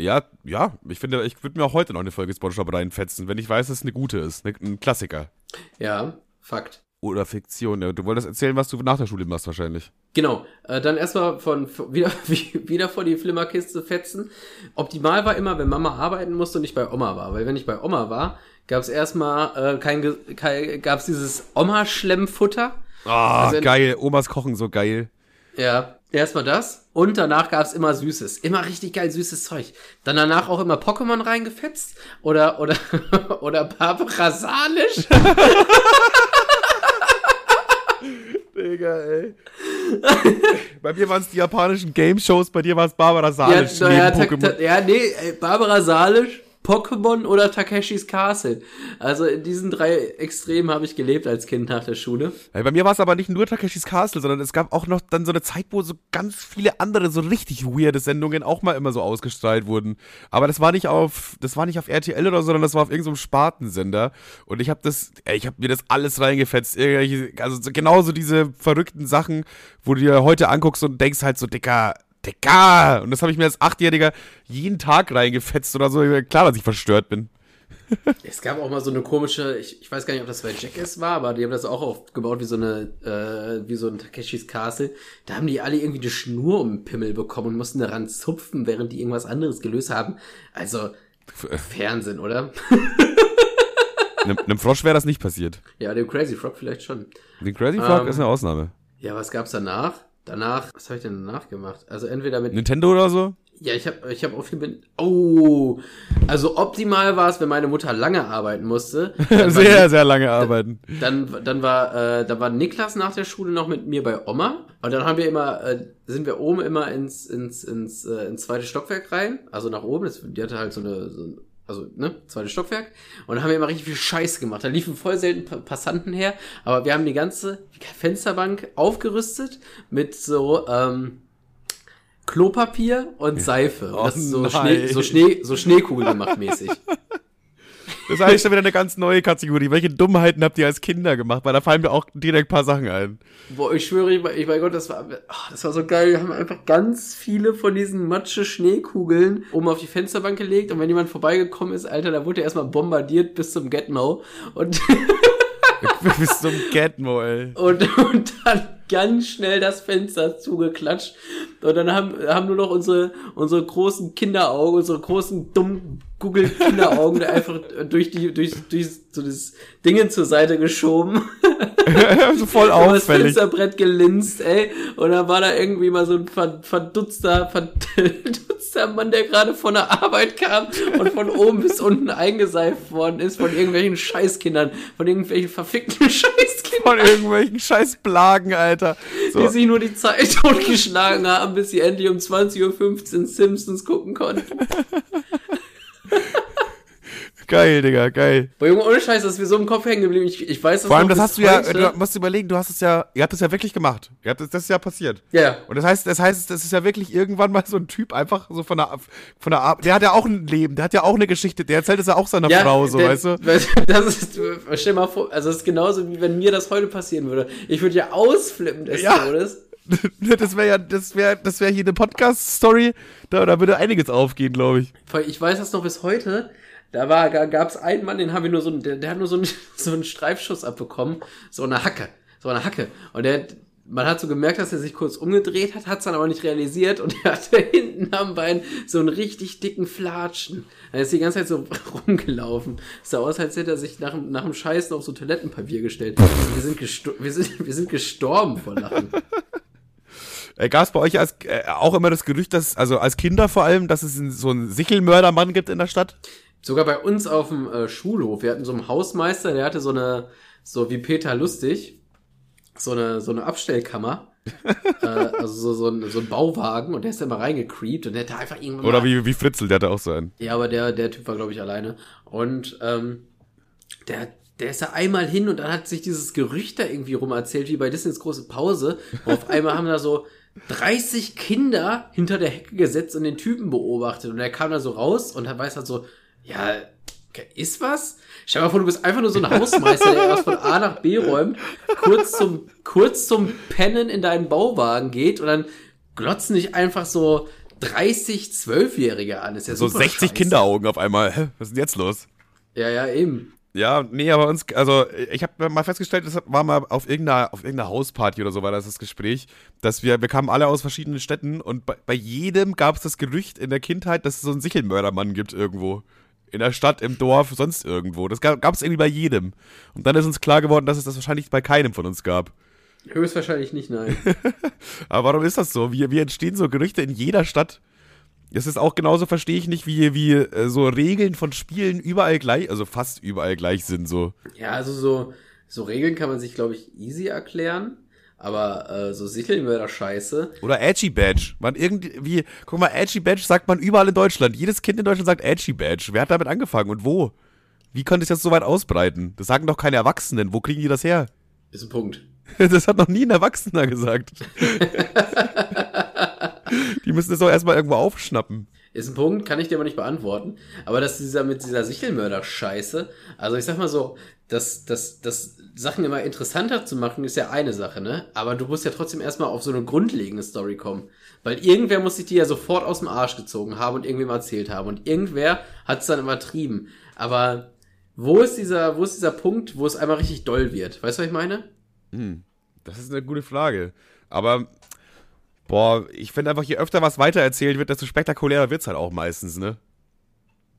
Ja, ja, ich finde, ich würde mir auch heute noch eine Folge SpongeBob reinfetzen, wenn ich weiß, dass es eine gute ist, eine, ein Klassiker. Ja, Fakt. Oder Fiktion, ja. Du wolltest erzählen, was du nach der Schule machst wahrscheinlich. Genau, äh, dann erstmal von, wieder, wieder vor die Flimmerkiste fetzen. Optimal war immer, wenn Mama arbeiten musste und ich bei Oma war, weil wenn ich bei Oma war, gab es erstmal äh, kein, kein gab es dieses Oma-Schlemmfutter. Ah, also geil, Omas kochen so geil. Ja, erstmal das. Und danach gab's immer Süßes. Immer richtig geil süßes Zeug. Dann danach auch immer Pokémon reingefetzt. Oder, oder, oder Barbara Salisch. Digga, ey. bei mir waren es die japanischen Game Shows, bei dir war es Barbara Salisch. Ja, ja, ja, nee, ey, Barbara Salisch Pokémon oder Takeshis Castle. Also in diesen drei Extremen habe ich gelebt als Kind nach der Schule. Ja, bei mir war es aber nicht nur Takeshis Castle, sondern es gab auch noch dann so eine Zeit, wo so ganz viele andere so richtig weirde Sendungen auch mal immer so ausgestrahlt wurden. Aber das war nicht auf, das war nicht auf RTL oder so, sondern das war auf irgendeinem Spartensender. Und ich habe das, ey, ich habe mir das alles reingefetzt. Also genauso diese verrückten Sachen, wo du dir heute anguckst und denkst halt so, Dicker, Digga! Und das habe ich mir als Achtjähriger jeden Tag reingefetzt oder so. Klar, dass ich verstört bin. es gab auch mal so eine komische, ich, ich weiß gar nicht, ob das bei Jackass war, aber die haben das auch aufgebaut wie so eine, äh, wie so ein Takeshis Castle. Da haben die alle irgendwie eine Schnur um den Pimmel bekommen und mussten daran zupfen, während die irgendwas anderes gelöst haben. Also, Fernsehen, oder? Einem Frosch wäre das nicht passiert. Ja, dem Crazy Frog vielleicht schon. Den Crazy Frog ähm, ist eine Ausnahme. Ja, was gab's danach? Danach, was habe ich denn danach gemacht? Also entweder mit Nintendo oder so? Ja, ich habe ich hab auch viel mit Oh, also optimal war es, wenn meine Mutter lange arbeiten musste. sehr, sehr lange arbeiten. Dann dann war äh, da war Niklas nach der Schule noch mit mir bei Oma und dann haben wir immer äh, sind wir oben immer ins ins ins äh, ins zweite Stockwerk rein, also nach oben. Das, die hatte halt so eine so also ne, zweites Stockwerk. Und da haben wir immer richtig viel Scheiß gemacht. Da liefen voll selten Passanten her, aber wir haben die ganze Fensterbank aufgerüstet mit so ähm, Klopapier und Seife. Und das ist so, Schnee, so, Schnee, so Schneekugel gemacht mäßig. Das ist eigentlich schon wieder eine ganz neue Kategorie. Welche Dummheiten habt ihr als Kinder gemacht? Weil da fallen mir auch direkt ein paar Sachen ein. Boah, ich schwöre, ich, mein Gott, das war, oh, das war so geil. Wir haben einfach ganz viele von diesen Matsche-Schneekugeln oben auf die Fensterbank gelegt und wenn jemand vorbeigekommen ist, Alter, da wurde er erstmal bombardiert bis zum Get-No. Und bis zum Get-No, ey. Und, und dann ganz schnell das Fenster zugeklatscht. Und dann haben, haben nur noch unsere, unsere großen Kinderaugen, unsere großen dummen Google-Kinderaugen einfach durch die, durch, durch so das Dingen zur Seite geschoben. so voll auffällig. das Fensterbrett gelinst, ey. Und dann war da irgendwie mal so ein verdutzter, verdutzter Mann, der gerade von der Arbeit kam und von oben bis unten eingeseift worden ist von irgendwelchen Scheißkindern, von irgendwelchen verfickten Scheißkindern. Von irgendwelchen Scheißblagen, Alter. So. Die sich nur die Zeit totgeschlagen haben, bis sie endlich um 20.15 Uhr Simpsons gucken konnten. Geil, Digga, geil. Boah, Junge, ohne Scheiß, dass wir so im Kopf hängen geblieben. Ich, ich weiß, dass Vor allem, das hast du ja, du musst überlegen, du hast es ja, ihr habt es ja wirklich gemacht. Ihr habt es, das ist ja passiert. Ja, ja. Und das heißt, das heißt, das ist ja wirklich irgendwann mal so ein Typ einfach so von der, von der, der hat ja auch ein Leben, der hat ja auch eine Geschichte, der erzählt es ja auch seiner ja, Frau, so, der, weißt du? Das ist, stell mal vor, also, das ist genauso, wie wenn mir das heute passieren würde. Ich würde ja ausflippen des ja. Todes. Das wäre ja, das wäre, das wäre hier eine Podcast-Story, da, da würde einiges aufgehen, glaube ich. Ich weiß das noch bis heute da war, gab es einen Mann, den haben wir nur so, der, der hat nur so einen, so einen Streifschuss abbekommen, so eine Hacke, so eine Hacke. Und der, man hat so gemerkt, dass er sich kurz umgedreht hat, hat es dann aber nicht realisiert und er hatte hinten am Bein so einen richtig dicken Flatschen. Er ist die ganze Zeit so rumgelaufen. Es sah aus, als hätte er sich nach, nach dem Scheißen auf so Toilettenpapier gestellt. Wir sind, wir sind, wir sind gestorben vor Lachen. Äh, Gab es bei euch als, äh, auch immer das Gerücht, dass, also als Kinder vor allem, dass es so einen Sichelmördermann gibt in der Stadt? Sogar bei uns auf dem äh, Schulhof. Wir hatten so einen Hausmeister, der hatte so eine, so wie Peter Lustig, so eine, so eine Abstellkammer. äh, also so, so, ein, so ein Bauwagen und der ist da immer reingecreept und der hatte einfach irgendwann. Oder wie, wie Fritzel, der hatte auch so einen. Ja, aber der, der Typ war, glaube ich, alleine. Und ähm, der, der ist da einmal hin und dann hat sich dieses Gerücht da irgendwie rum erzählt, wie bei Disneys große Pause. auf einmal haben da so 30 Kinder hinter der Hecke gesetzt und den Typen beobachtet. Und er kam da so raus und er weiß halt so, ja, ist was? Stell dir mal vor, du bist einfach nur so ein Hausmeister, der erst von A nach B räumt, kurz zum, kurz zum Pennen in deinen Bauwagen geht und dann glotzen dich einfach so 30 Zwölfjährige an. Ist ja so 60 scheiße. Kinderaugen auf einmal. Hä? Was ist denn jetzt los? Ja, ja, eben. Ja, nee, aber uns, also ich habe mal festgestellt, das war mal auf irgendeiner, auf irgendeiner Hausparty oder so war das das Gespräch, dass wir, wir kamen alle aus verschiedenen Städten und bei, bei jedem gab es das Gerücht in der Kindheit, dass es so einen Sichelmördermann gibt irgendwo in der Stadt, im Dorf, sonst irgendwo. Das gab es irgendwie bei jedem. Und dann ist uns klar geworden, dass es das wahrscheinlich bei keinem von uns gab. Höchstwahrscheinlich nicht, nein. Aber warum ist das so? Wie, wie entstehen so Gerüchte in jeder Stadt? Das ist auch genauso, verstehe ich nicht, wie, wie äh, so Regeln von Spielen überall gleich, also fast überall gleich sind, so. Ja, also so, so Regeln kann man sich, glaube ich, easy erklären. Aber äh, so Sichelmörder-Scheiße. Oder Edgy Badge. Man irgendwie, guck mal, Edgy Badge sagt man überall in Deutschland. Jedes Kind in Deutschland sagt Edgy Badge. Wer hat damit angefangen und wo? Wie konnte ich das so weit ausbreiten? Das sagen doch keine Erwachsenen. Wo kriegen die das her? Ist ein Punkt. Das hat noch nie ein Erwachsener gesagt. die müssen das doch erstmal irgendwo aufschnappen. Ist ein Punkt, kann ich dir aber nicht beantworten. Aber dass dieser mit dieser Sichelmörder-Scheiße, also ich sag mal so, dass, dass, dass Sachen immer interessanter zu machen, ist ja eine Sache, ne? Aber du musst ja trotzdem erstmal auf so eine grundlegende Story kommen. Weil irgendwer muss sich die ja sofort aus dem Arsch gezogen haben und irgendwem erzählt haben. Und irgendwer hat es dann übertrieben. Aber wo ist dieser, wo ist dieser Punkt, wo es einmal richtig doll wird? Weißt du, was ich meine? Hm, das ist eine gute Frage. Aber, boah, ich finde einfach, je öfter was weitererzählt wird, desto spektakulärer wird es halt auch meistens, ne?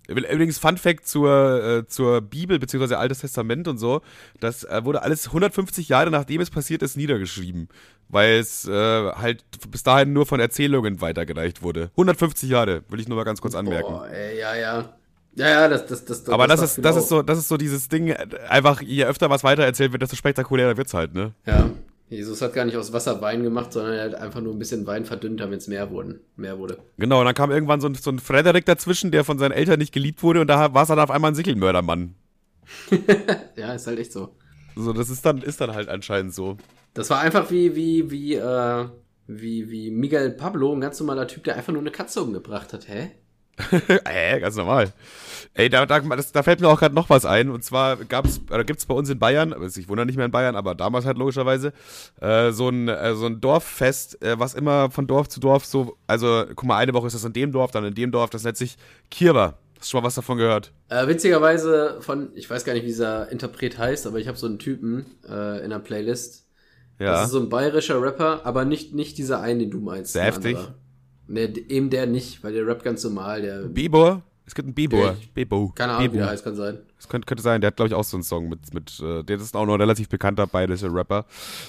Übrigens, Fun Fact zur, äh, zur Bibel bzw. Altes Testament und so, das äh, wurde alles 150 Jahre nachdem es passiert ist niedergeschrieben, weil es äh, halt bis dahin nur von Erzählungen weitergereicht wurde. 150 Jahre, will ich nur mal ganz kurz anmerken. Boah, ey, ja, ja. Ja, ja, das, das, das, Aber das, das ist, genau. das ist so, das ist so dieses Ding, einfach, je öfter was weitererzählt wird, desto spektakulärer wird's halt, ne? Ja. Jesus hat gar nicht aus Wasser Wein gemacht, sondern er hat einfach nur ein bisschen Wein verdünnt, damit es mehr, wurden, mehr wurde. Genau, und dann kam irgendwann so ein, so ein Frederik dazwischen, der von seinen Eltern nicht geliebt wurde und da war es dann auf einmal ein Sichelmördermann. ja, ist halt echt so. So, das ist dann, ist dann halt anscheinend so. Das war einfach wie, wie, wie, äh, wie, wie Miguel Pablo, ein ganz normaler Typ, der einfach nur eine Katze umgebracht hat, hä? äh, ganz normal. Ey, da, da, das, da fällt mir auch gerade noch was ein. Und zwar gab's, oder gibt's bei uns in Bayern, also ich wohne nicht mehr in Bayern, aber damals halt logischerweise, äh, so, ein, äh, so ein Dorffest, äh, was immer von Dorf zu Dorf so, also guck mal, eine Woche ist das in dem Dorf, dann in dem Dorf, das nennt sich Kirwa. Hast du schon mal was davon gehört? Äh, witzigerweise von, ich weiß gar nicht, wie dieser Interpret heißt, aber ich habe so einen Typen äh, in der Playlist, Ja. Das ist so ein bayerischer Rapper, aber nicht, nicht dieser eine, den du meinst. Sehr heftig. anderer. Nee, d- eben der nicht, weil der rappt ganz normal. Der, Bebor? Es gibt einen ich- Bebo. keine Ahnung, wie Bebo. der heißt, kann sein. Das könnte, könnte sein, der hat, glaube ich, auch so einen Song mit, mit äh, der ist auch noch ein relativ bekannter bayerischer Rapper.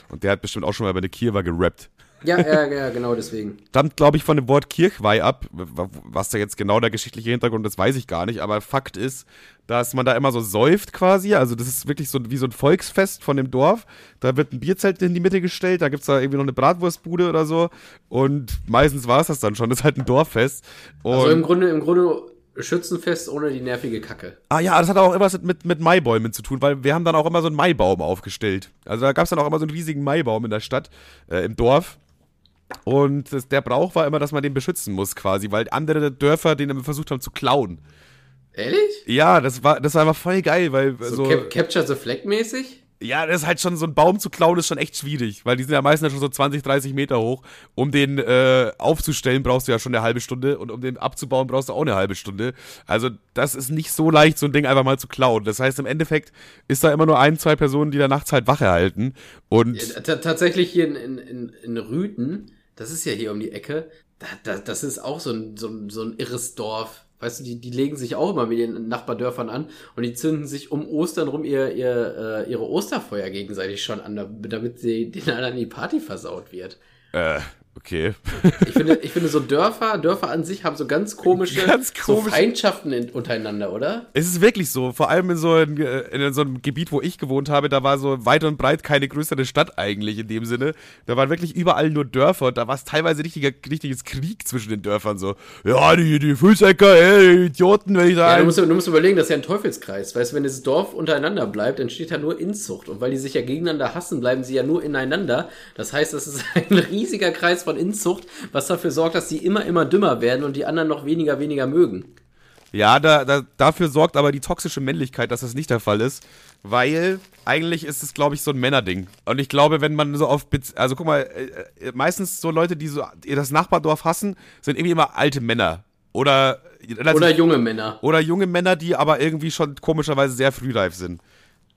Und der hat bestimmt auch schon mal bei der Kiewer gerappt. Ja, ja, ja, genau deswegen. Stammt, glaube ich, von dem Wort Kirchweih ab. Was da jetzt genau der geschichtliche Hintergrund ist, weiß ich gar nicht. Aber Fakt ist, dass man da immer so säuft quasi. Also das ist wirklich so wie so ein Volksfest von dem Dorf. Da wird ein Bierzelt in die Mitte gestellt, da gibt's da irgendwie noch eine Bratwurstbude oder so. Und meistens war es das dann schon. Das ist halt ein Dorffest. Und Also im Grunde, im Grunde Schützenfest ohne die nervige Kacke. Ah ja, das hat auch immer was mit, mit Maibäumen zu tun, weil wir haben dann auch immer so einen Maibaum aufgestellt. Also da gab es dann auch immer so einen riesigen Maibaum in der Stadt, äh, im Dorf. Und das, der Brauch war immer, dass man den beschützen muss quasi, weil andere Dörfer den immer versucht haben zu klauen. Ehrlich? Ja, das war, das war einfach voll geil, weil So, so, Cap Capture the Flag mäßig? ja, das ist halt schon so ein Baum zu klauen, ist schon echt schwierig, weil die sind ja meistens schon so 20, 30 Meter hoch. Um den äh, aufzustellen, brauchst du ja schon eine halbe Stunde und um den abzubauen, brauchst du auch eine halbe Stunde. Also, das ist nicht so leicht, so ein Ding einfach mal zu klauen. Das heißt, im Endeffekt ist da immer nur ein, zwei Personen, die da nachts halt Wache halten. Und Ja, ta- tatsächlich hier in, in, in, in Rüten, das ist ja hier um die Ecke, da, da, das ist auch so ein, so, ein, so ein irres Dorf. Weißt du, die, die legen sich auch immer mit den Nachbardörfern an und die zünden sich um Ostern rum ihr, ihr, äh, ihre Osterfeuer gegenseitig schon an, damit sie den anderen die Party versaut wird. äh, okay. Ich finde, ich finde so Dörfer, Dörfer an sich haben so ganz komische Ganz so komisch. Feindschaften in, untereinander, oder? Es ist wirklich so, vor allem in so, ein, in so einem Gebiet, wo ich gewohnt habe, da war so weit und breit keine größere Stadt eigentlich in dem Sinne. Da waren wirklich überall nur Dörfer und da war es teilweise richtiger, richtiges Krieg zwischen den Dörfern so. Ja, die, die Füßecker, ey, die Idioten, wenn ich da Ja, du musst, du musst überlegen, das ist ja ein Teufelskreis. Weißt du, wenn dieses Dorf untereinander bleibt, entsteht da nur Inzucht. Und weil die sich ja gegeneinander hassen, bleiben sie ja nur ineinander. Das heißt, es ist ein riesiger Kreis von Inzucht, was dafür sorgt, dass die immer, immer dümmer werden und die anderen noch weniger, weniger mögen. Ja, da, da, dafür sorgt aber die toxische Männlichkeit, dass das nicht der Fall ist, weil eigentlich ist es, glaube ich, so ein Männerding. Und ich glaube, wenn man so auf, Bez also guck mal, äh, äh, meistens so Leute, die so das Nachbardorf hassen, sind irgendwie immer alte Männer. Oder, Oder junge Männer. oder junge Männer, die aber irgendwie schon komischerweise sehr frühreif sind.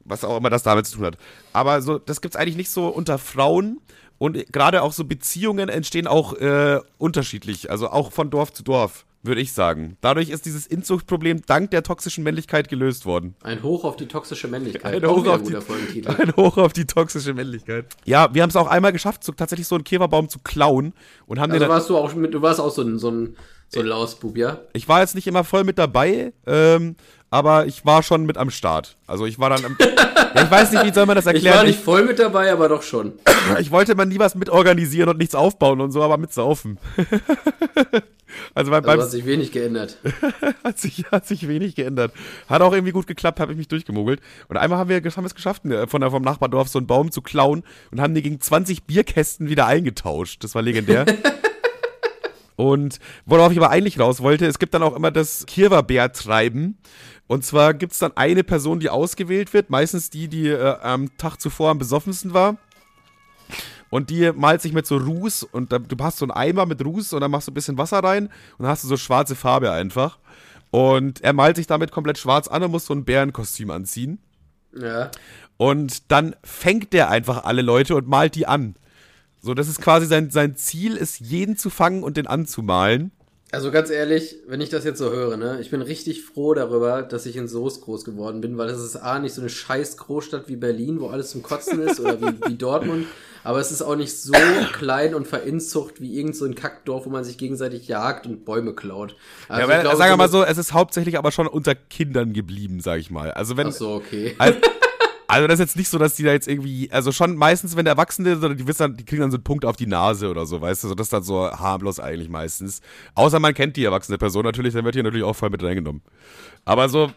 Was auch immer das damit zu tun hat. Aber so, das gibt's eigentlich nicht so unter Frauen. Und gerade auch so Beziehungen entstehen auch äh, unterschiedlich. Also auch von Dorf zu Dorf, würde ich sagen. Dadurch ist dieses Inzuchtproblem dank der toxischen Männlichkeit gelöst worden. Ein Hoch auf die toxische Männlichkeit. Ein Hoch, auf die, ein Hoch auf die toxische Männlichkeit. Ja, wir haben es auch einmal geschafft, so, tatsächlich so einen Käferbaum zu klauen. Und haben den Also dann, warst du auch mit, du warst auch so ein, so ein, so ein Lausbub, ja? Ich war jetzt nicht immer voll mit dabei, ähm, aber ich war schon mit am Start. Also ich war dann am, ja, ich weiß nicht, wie soll man das Ich erklären? war nicht voll mit dabei, aber doch schon. Ich, ich wollte immer nie was mitorganisieren und nichts aufbauen und so, aber mitsaufen. also beim, Also beim hat sich wenig geändert. hat, sich, hat sich wenig geändert. Hat auch irgendwie gut geklappt, habe ich mich durchgemogelt. Und einmal haben wir haben wir es geschafft, ne, von der, vom Nachbardorf so einen Baum zu klauen und haben die gegen 20 Bierkästen wieder eingetauscht. Das war legendär. Und worauf ich aber eigentlich raus wollte, es gibt dann auch immer das Kirwa-Bär-Treiben. Und zwar gibt es dann eine Person, die ausgewählt wird, meistens die, die äh, am Tag zuvor am besoffensten war. Und die malt sich mit so Ruß und da, du hast so einen Eimer mit Ruß und dann machst du ein bisschen Wasser rein und dann hast du so schwarze Farbe einfach. Und er malt sich damit komplett schwarz an und muss so ein Bärenkostüm anziehen. Ja. Und dann fängt der einfach alle Leute und malt die an. So, das ist quasi sein, sein Ziel, ist jeden zu fangen und den anzumalen. Also ganz ehrlich, wenn ich das jetzt so höre, ne, ich bin richtig froh darüber, dass ich in Soest groß geworden bin, weil das ist A, nicht so eine scheiß Großstadt wie Berlin, wo alles zum Kotzen ist, oder wie, wie Dortmund, aber es ist auch nicht so klein und verinzucht wie irgend so ein Kackdorf, wo man sich gegenseitig jagt und Bäume klaut. Also ja, aber, glaube, sagen wir mal so so, es ist hauptsächlich aber schon unter Kindern geblieben, sag ich mal. Also wenn, Ach so, okay. Also, also das ist jetzt nicht so, dass die da jetzt irgendwie, also schon meistens, wenn der Erwachsene, sondern die wissen die kriegen dann so einen Punkt auf die Nase oder so, weißt du, so das ist dann so harmlos eigentlich meistens. Außer man kennt die erwachsene Person natürlich, dann wird hier natürlich auch voll mit reingenommen. Aber so,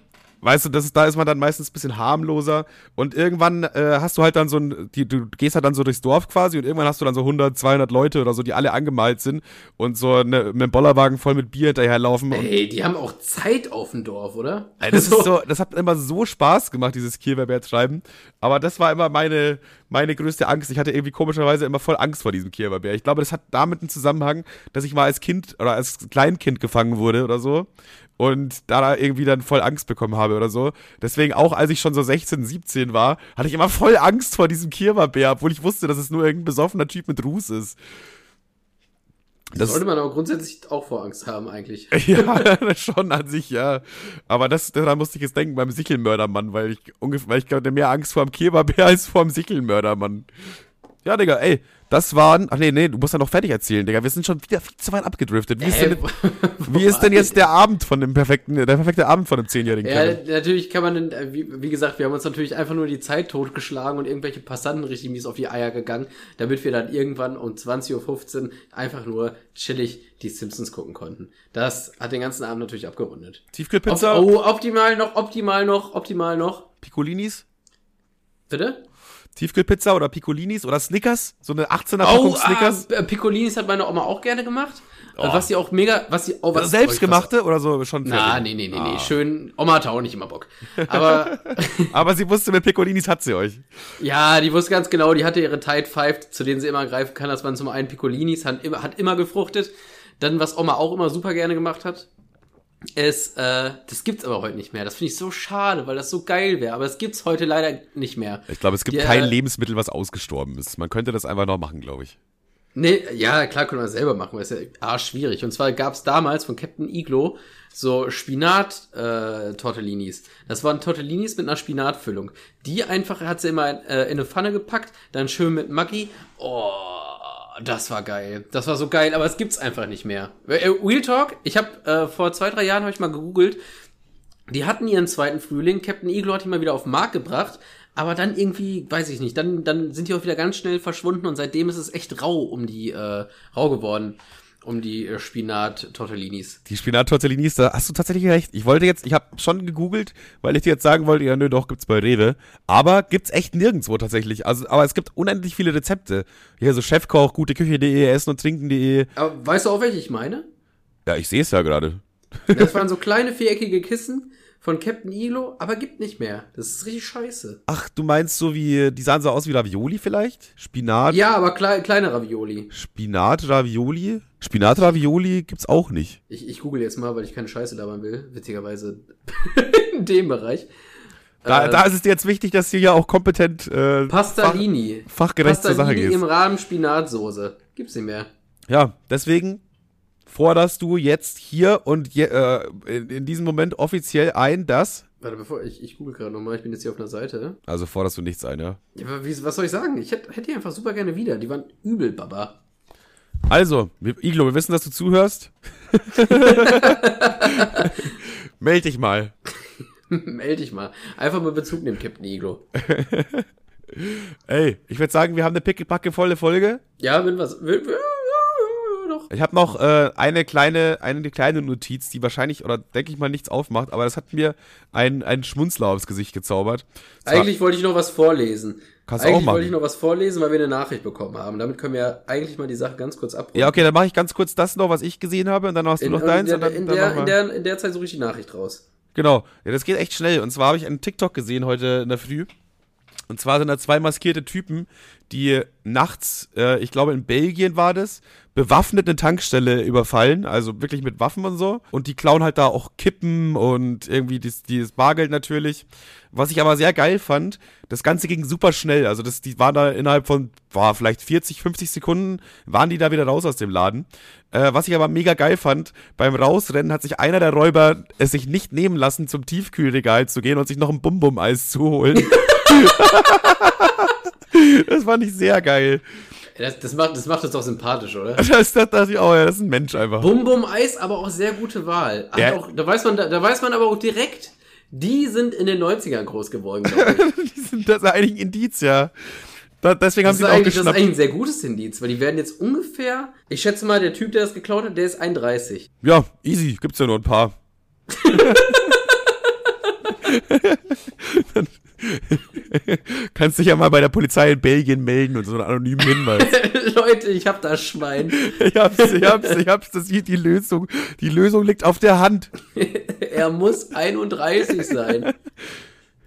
weißt du, das ist, da ist man dann meistens ein bisschen harmloser und irgendwann äh, hast du halt dann so ein, die, du gehst halt dann so durchs Dorf quasi und irgendwann hast du dann so 100, 200 Leute oder so, die alle angemalt sind und so eine, mit einem Bollerwagen voll mit Bier hinterherlaufen Ey, die haben auch Zeit auf dem Dorf, oder? Ey, das ist so, das hat immer so Spaß gemacht, dieses Kirberbär-Treiben. Aber das war immer meine, meine größte Angst. Ich hatte irgendwie komischerweise immer voll Angst vor diesem Kiewer Ich glaube, das hat damit einen Zusammenhang, dass ich mal als Kind oder als Kleinkind gefangen wurde oder so und da irgendwie dann voll Angst bekommen habe oder so. Deswegen auch, als ich schon so 16, 17 war, hatte ich immer voll Angst vor diesem Kiewer obwohl ich wusste, dass es nur irgendein besoffener Typ mit Ruß ist. Das sollte man aber grundsätzlich auch vor Angst haben, eigentlich. ja, schon an sich, ja. Aber das, daran musste ich jetzt denken beim Sichelmördermann, weil ich ungefähr, weil ich hatte mehr Angst vor dem Kiewerbär als vor dem Sichelmördermann. Ja, Digga, ey, das waren. Ach nee, nee, du musst ja noch fertig erzählen, Digga. Wir sind schon wieder viel zu weit abgedriftet. Wie ist, denn, wie ist denn jetzt der Abend von dem perfekten, der perfekte Abend von einem zehnjährigen Ja, Kevin? natürlich kann man, äh, wie, wie, gesagt, wir haben uns natürlich einfach nur die Zeit totgeschlagen und irgendwelche Passanten richtig mies auf die Eier gegangen, damit wir dann irgendwann um 20.15 Uhr einfach nur chillig die Simpsons gucken konnten. Das hat den ganzen Abend natürlich abgerundet. Tiefkühlpizza? Op oh, optimal noch, optimal noch, optimal noch. Piccolinis? Bitte? Tiefkühlpizza oder Piccolinis oder Snickers, so eine 18er Packung oh, Snickers. Ah, Piccolinis hat meine Oma auch gerne gemacht. Oh. Was sie auch mega, was sie oh, was selbstgemachte oder so schon? Na, nee, nee, nee, ah. nee, schön. Oma hatte auch nicht immer Bock. Aber aber sie wusste mit Piccolinis hat sie euch. Ja, die wusste ganz genau, die hatte ihre Tide Five, zu denen sie immer greifen kann, dass man zum einen Piccolinis hat immer, hat immer gefruchtet. Dann was Oma auch immer super gerne gemacht hat, ist, äh, das gibt's aber heute nicht mehr. Das finde ich so schade, weil das so geil wäre. Aber es gibt's heute leider nicht mehr. Ich glaube, es gibt Die, kein äh, Lebensmittel, was ausgestorben ist. Man könnte das einfach noch machen, glaube ich. Nee, ja, klar können wir das selber machen, weil es ist ja arsch schwierig. Und zwar gab's damals von Captain Iglo so Spinat-Tortellinis. Äh, das waren Tortellinis mit einer Spinatfüllung. Die einfach hat sie immer äh, in eine Pfanne gepackt, dann schön mit Maggi. Oh, das war geil. Das war so geil, aber es gibt's einfach nicht mehr. Äh, Real Talk, ich habe äh, vor zwei, drei Jahren habe ich mal gegoogelt. Die hatten ihren zweiten Frühling. Captain Eagle hat ihn mal wieder auf den Markt gebracht. Aber dann irgendwie, weiß ich nicht, dann, dann sind die auch wieder ganz schnell verschwunden und seitdem ist es echt rau um die, äh, rau geworden um die äh, Spinat-Tortellinis. Die Spinat-Tortellinis, da hast du tatsächlich recht. Ich wollte jetzt, ich habe schon gegoogelt, weil ich dir jetzt sagen wollte, ja, nö, doch, gibt's bei Rewe. Aber gibt's echt nirgendwo tatsächlich. Also, aber es gibt unendlich viele Rezepte. Hier so Chefkoch, guteküche.de, essen und trinken.de. Aber weißt du auch, welche ich meine? Ja, ich sehe es ja gerade. Das waren so kleine viereckige Kissen von Captain Ilo, aber gibt nicht mehr. Das ist richtig scheiße. Ach, du meinst so wie, die sahen so aus wie Ravioli vielleicht? Spinat? Ja, aber klei kleine Ravioli. Spinat-Ravioli? Spinat-Ravioli gibt's auch nicht. Ich, ich google jetzt mal, weil ich keine Scheiße labern will. Witzigerweise in dem Bereich. Da, äh, da ist es jetzt wichtig, dass du ja auch kompetent äh, Pastalini. Fach, fachgerecht Pastalini zur Sache gehst. im Rahmen Spinatsoße. Gibt's nicht mehr. Ja, deswegen forderst du jetzt hier und je, äh, in, in, diesem Moment offiziell ein, dass. Warte, bevor ich, ich google gerade nochmal, ich bin jetzt hier auf einer Seite. Also forderst du nichts ein, ja? ja wie, was soll ich sagen? Ich hätte hätt die einfach super gerne wieder. Die waren übel, Baba. Also, Iglo, wir wissen, dass du zuhörst. Meld dich mal. Meld dich mal. Einfach mal Bezug nehmen, Captain Iglo. Ey, ich würde sagen, wir haben eine pickepacke volle Folge. Ja, wenn was. Wenn, noch. Ich habe noch äh, eine kleine, eine kleine Notiz, die wahrscheinlich oder denke ich mal nichts aufmacht, aber das hat mir ein, ein Schmunzler aufs Gesicht gezaubert. Zwar, eigentlich wollte ich noch was vorlesen. Kannst eigentlich auch machen. wollte ich noch was vorlesen, weil wir eine Nachricht bekommen haben. Damit können wir ja eigentlich mal die Sache ganz kurz abrunden. Ja, okay, dann mache ich ganz kurz das noch, was ich gesehen habe, und dann hast du in, noch deins. In der, in, der, in, der, in der Zeit suche ich die Nachricht raus. Genau. Ja, das geht echt schnell. Und zwar habe ich einen TikTok gesehen heute in der Früh. Und zwar sind da zwei maskierte Typen, die nachts, äh, ich glaube in Belgien war das, bewaffnet eine Tankstelle überfallen, also wirklich mit Waffen und so. Und die klauen halt da auch Kippen und irgendwie dieses, dieses Bargeld natürlich. Was ich aber sehr geil fand, das Ganze ging super schnell. Also das, die waren da innerhalb von, war vielleicht 40, 50 Sekunden, waren die da wieder raus aus dem Laden. Äh, was ich aber mega geil fand, beim Rausrennen hat sich einer der Räuber es sich nicht nehmen lassen, zum Tiefkühlregal zu gehen und sich noch ein Bum-Bum-Eis zu holen. das fand ich sehr geil. Das, das, macht, das macht uns doch sympathisch, oder? Das, das dachte ich auch, ja, das ist ein Mensch einfach. Bum Bum Eis, aber auch sehr gute Wahl. Ja. Auch, da, weiß man, da, da weiß man aber auch direkt, die sind in den 90ern groß geworden, glaube ich. die sind, das ist eigentlich ein Indiz, ja. Da, deswegen das haben sie auch geschnappt. Das ist eigentlich ein sehr gutes Indiz, weil die werden jetzt ungefähr, ich schätze mal, der Typ, der das geklaut hat, der ist 31. Ja, easy, gibt's ja nur ein paar. Kannst dich ja mal bei der Polizei in Belgien melden und so einen anonymen Hinweis. Leute, ich hab das Schwein. ich hab's, ich hab's, ich hab's. Das hier die Lösung. Die Lösung liegt auf der Hand. er muss 31 sein.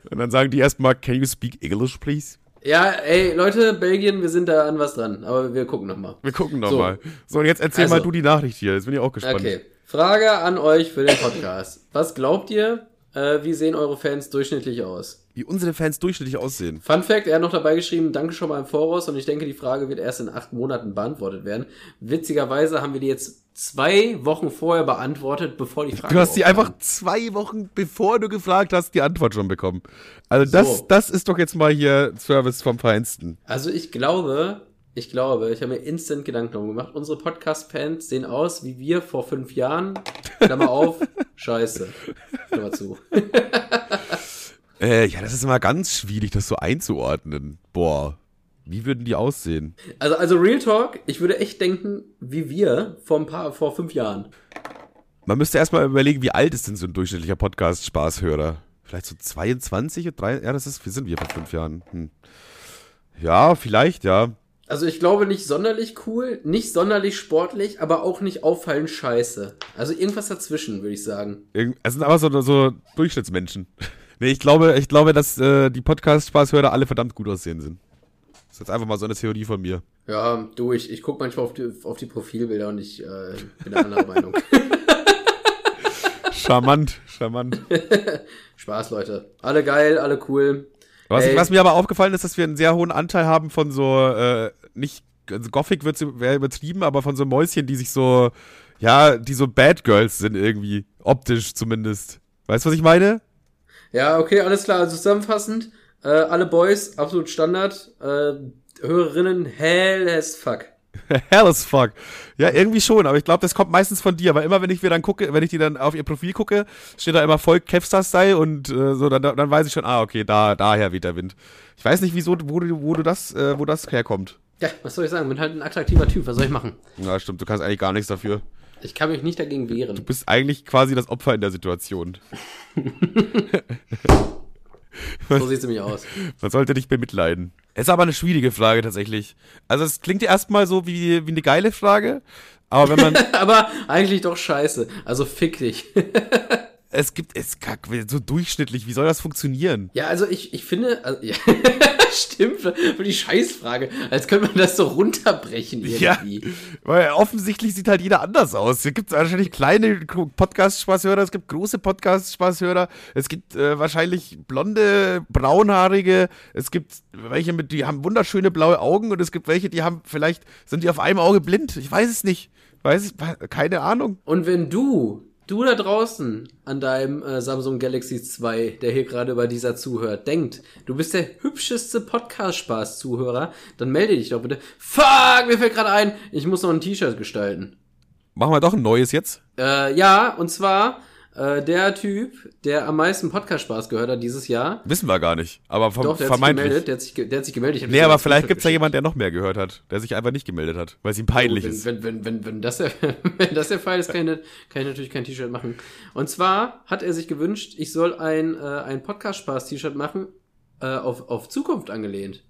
Und dann sagen die erstmal, can you speak English, please? Ja, ey, Leute, Belgien, wir sind da an was dran, aber wir gucken nochmal. Wir gucken nochmal. So. so, und jetzt erzähl also, mal du die Nachricht hier, jetzt bin ich auch gespannt. Okay, Frage an euch für den Podcast. Was glaubt ihr, äh, wie sehen eure Fans durchschnittlich aus? Wie unsere Fans durchschnittlich aussehen. Fun Fact, er hat noch dabei geschrieben, danke schon mal im Voraus und ich denke, die Frage wird erst in acht Monaten beantwortet werden. Witzigerweise haben wir die jetzt zwei Wochen vorher beantwortet, bevor die Frage Du hast die einfach zwei Wochen, bevor du gefragt hast, die Antwort schon bekommen. Also das, so. das ist doch jetzt mal hier Service vom Feinsten. Also ich glaube, ich glaube, ich habe mir instant Gedanken darum gemacht. Unsere Podcast-Fans sehen aus wie wir vor fünf Jahren. Klammer auf, scheiße. Klammer zu. Äh, ja, das ist immer ganz schwierig, das so einzuordnen. Boah, wie würden die aussehen? Also, also Real Talk, ich würde echt denken, wie wir vor ein paar, vor fünf Jahren. Man müsste erstmal überlegen, wie alt ist denn so ein durchschnittlicher Podcast-Spaßhörer? Vielleicht so 22 oder 3? Ja, das ist, wie sind wir vor fünf Jahren? Hm. Ja, vielleicht, ja. Also ich glaube nicht sonderlich cool, nicht sonderlich sportlich, aber auch nicht auffallend scheiße. Also irgendwas dazwischen, würde ich sagen. Es sind aber so, so Durchschnittsmenschen. Nee, ich glaube, ich glaube, dass äh, die Podcast-Spaßhörer alle verdammt gut aussehen sind. Das ist jetzt einfach mal so eine Theorie von mir. Ja, du, ich, ich gucke manchmal auf die, auf die Profilbilder und ich äh, bin der anderer Meinung. charmant, charmant. Spaß, Leute. Alle geil, alle cool. Was, was, mir aber aufgefallen ist, dass wir einen sehr hohen Anteil haben von so, äh, nicht, also Gothic wird wäre übertrieben, aber von so Mäuschen, die sich so, ja, die so Bad Girls sind irgendwie. Optisch zumindest. Weißt du, was ich meine? Ja, okay, alles klar. Also zusammenfassend, äh, alle Boys, absolut Standard. Äh, Hörerinnen, hell as fuck. hell as fuck. Ja, irgendwie schon, aber ich glaube, das kommt meistens von dir, weil immer, wenn ich mir dann gucke, wenn ich die dann auf ihr Profil gucke, steht da immer voll Kevstar-Style und äh, so, dann, dann weiß ich schon, ah, okay, da, daher weht der Wind. Ich weiß nicht, wieso, wo du, wo du das, äh, wo das herkommt. Ja, was soll ich sagen? Bin halt ein attraktiver Typ, was soll ich machen? Ja, stimmt, du kannst eigentlich gar nichts dafür. Ich kann mich nicht dagegen wehren. Du bist eigentlich quasi das Opfer in der Situation. so sieht es nämlich aus. Man sollte dich bemitleiden. Ist aber eine schwierige Frage tatsächlich. Also es klingt erstmal so wie, wie eine geile Frage, aber wenn man. aber eigentlich doch scheiße. Also fick dich. Es gibt, es so durchschnittlich, wie soll das funktionieren? Ja, also ich, ich finde, also, ja. Stimmt, für die Scheißfrage. Als könnte man das so runterbrechen irgendwie. Ja, weil offensichtlich sieht halt jeder anders aus. Es gibt wahrscheinlich kleine Podcast-Spaßhörer, es gibt große Podcast-Spaßhörer, es gibt äh, wahrscheinlich blonde, braunhaarige, es gibt welche mit, die haben wunderschöne blaue Augen und es gibt welche, die haben vielleicht, sind die auf einem Auge blind. Ich weiß es nicht. Weiß ich, keine Ahnung. Und wenn du du da draußen an deinem äh, Samsung Galaxy 2, der hier gerade bei dieser zuhört, denkt, du bist der hübscheste Podcast-Spaß-Zuhörer, dann melde dich doch bitte. Fuck, mir fällt gerade ein, ich muss noch ein T-Shirt gestalten. Machen wir doch ein neues jetzt? Äh, ja, und zwar äh, der Typ, der am meisten Podcast-Spaß gehört hat dieses Jahr. Wissen wir gar nicht, aber vom, Doch, der vermeintlich. Hat sich gemeldet, der, hat sich, der hat sich gemeldet. Nee, aber vielleicht gibt es ja jemand, der noch mehr gehört hat, der sich einfach nicht gemeldet hat, weil es ihm peinlich wenn, ist. Wenn, wenn, wenn, wenn, das der, wenn das der Fall ist, kann ich, kann ich natürlich kein T-Shirt machen. Und zwar hat er sich gewünscht, ich soll ein, äh, ein Podcast-Spaß-T-Shirt machen, äh, auf, auf Zukunft angelehnt.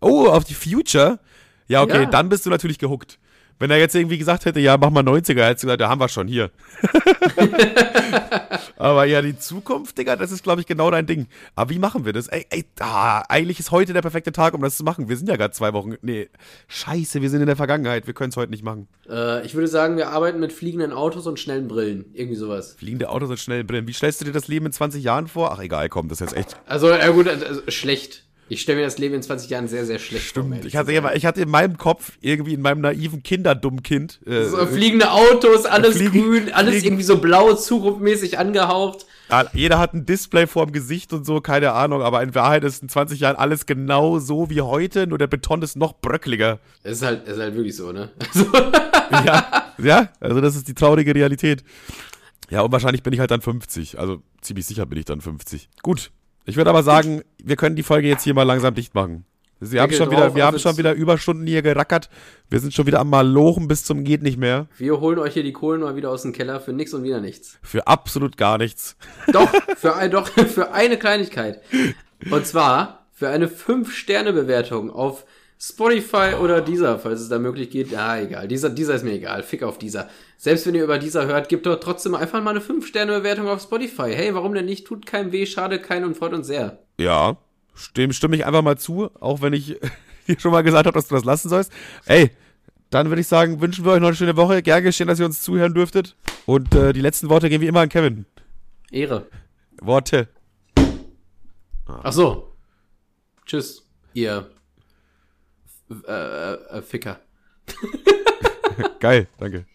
Oh, auf die Future? Ja, okay, ja. dann bist du natürlich gehuckt. Wenn er jetzt irgendwie gesagt hätte, ja, mach mal 90er, hätte gesagt, da haben wir schon hier. Aber ja, die Zukunft, Digga, das ist, glaube ich, genau dein Ding. Aber wie machen wir das? Ey, ey, ah, eigentlich ist heute der perfekte Tag, um das zu machen. Wir sind ja gerade zwei Wochen. Nee, scheiße, wir sind in der Vergangenheit. Wir können es heute nicht machen. Äh, ich würde sagen, wir arbeiten mit fliegenden Autos und schnellen Brillen. Irgendwie sowas. Fliegende Autos und schnellen Brillen. Wie stellst du dir das Leben in 20 Jahren vor? Ach, egal, komm, das ist jetzt echt. Also, ja gut, also, schlecht. Ich stelle mir das Leben in 20 Jahren sehr, sehr schlecht Stimmt. vor. Ich hatte, ich hatte in meinem Kopf, irgendwie in meinem naiven Kinderdummkind. Äh, so fliegende Autos, alles fliegen, grün, alles fliegen. irgendwie so blau, zukunftmäßig angehaucht. Ja, jeder hat ein Display vorm Gesicht und so, keine Ahnung, aber in Wahrheit ist in 20 Jahren alles genau so wie heute, nur der Beton ist noch bröckliger. Es ist halt, es ist halt wirklich so, ne? Also ja, ja, also das ist die traurige Realität. Ja, und wahrscheinlich bin ich halt dann 50. Also ziemlich sicher bin ich dann 50. Gut, ich würde aber sagen, wir können die Folge jetzt hier mal langsam dicht machen. Wir haben, schon wieder, wir haben schon wieder Überstunden hier gerackert. Wir sind schon wieder am Malochen bis zum geht nicht mehr. Wir holen euch hier die Kohlen mal wieder aus dem Keller für nix und wieder nichts. Für absolut gar nichts. Doch, für, ein, doch, für eine Kleinigkeit. Und zwar für eine 5-Sterne-Bewertung auf Spotify oder dieser, falls es da möglich geht. Ja, egal. Dieser, dieser ist mir egal. Fick auf dieser. Selbst wenn ihr über dieser hört, gebt doch trotzdem einfach mal eine 5-Sterne-Bewertung auf Spotify. Hey, warum denn nicht? Tut keinem weh, schade keinen und freut uns sehr. Ja, Dem stimme ich einfach mal zu, auch wenn ich dir schon mal gesagt habe, dass du das lassen sollst. Ey, dann würde ich sagen, wünschen wir euch noch eine schöne Woche. Gern geschehen, dass ihr uns zuhören dürftet. Und äh, die letzten Worte gehen wie immer an Kevin. Ehre. Worte. Ach so. Tschüss, ihr äh, äh, Ficker. Geil, danke.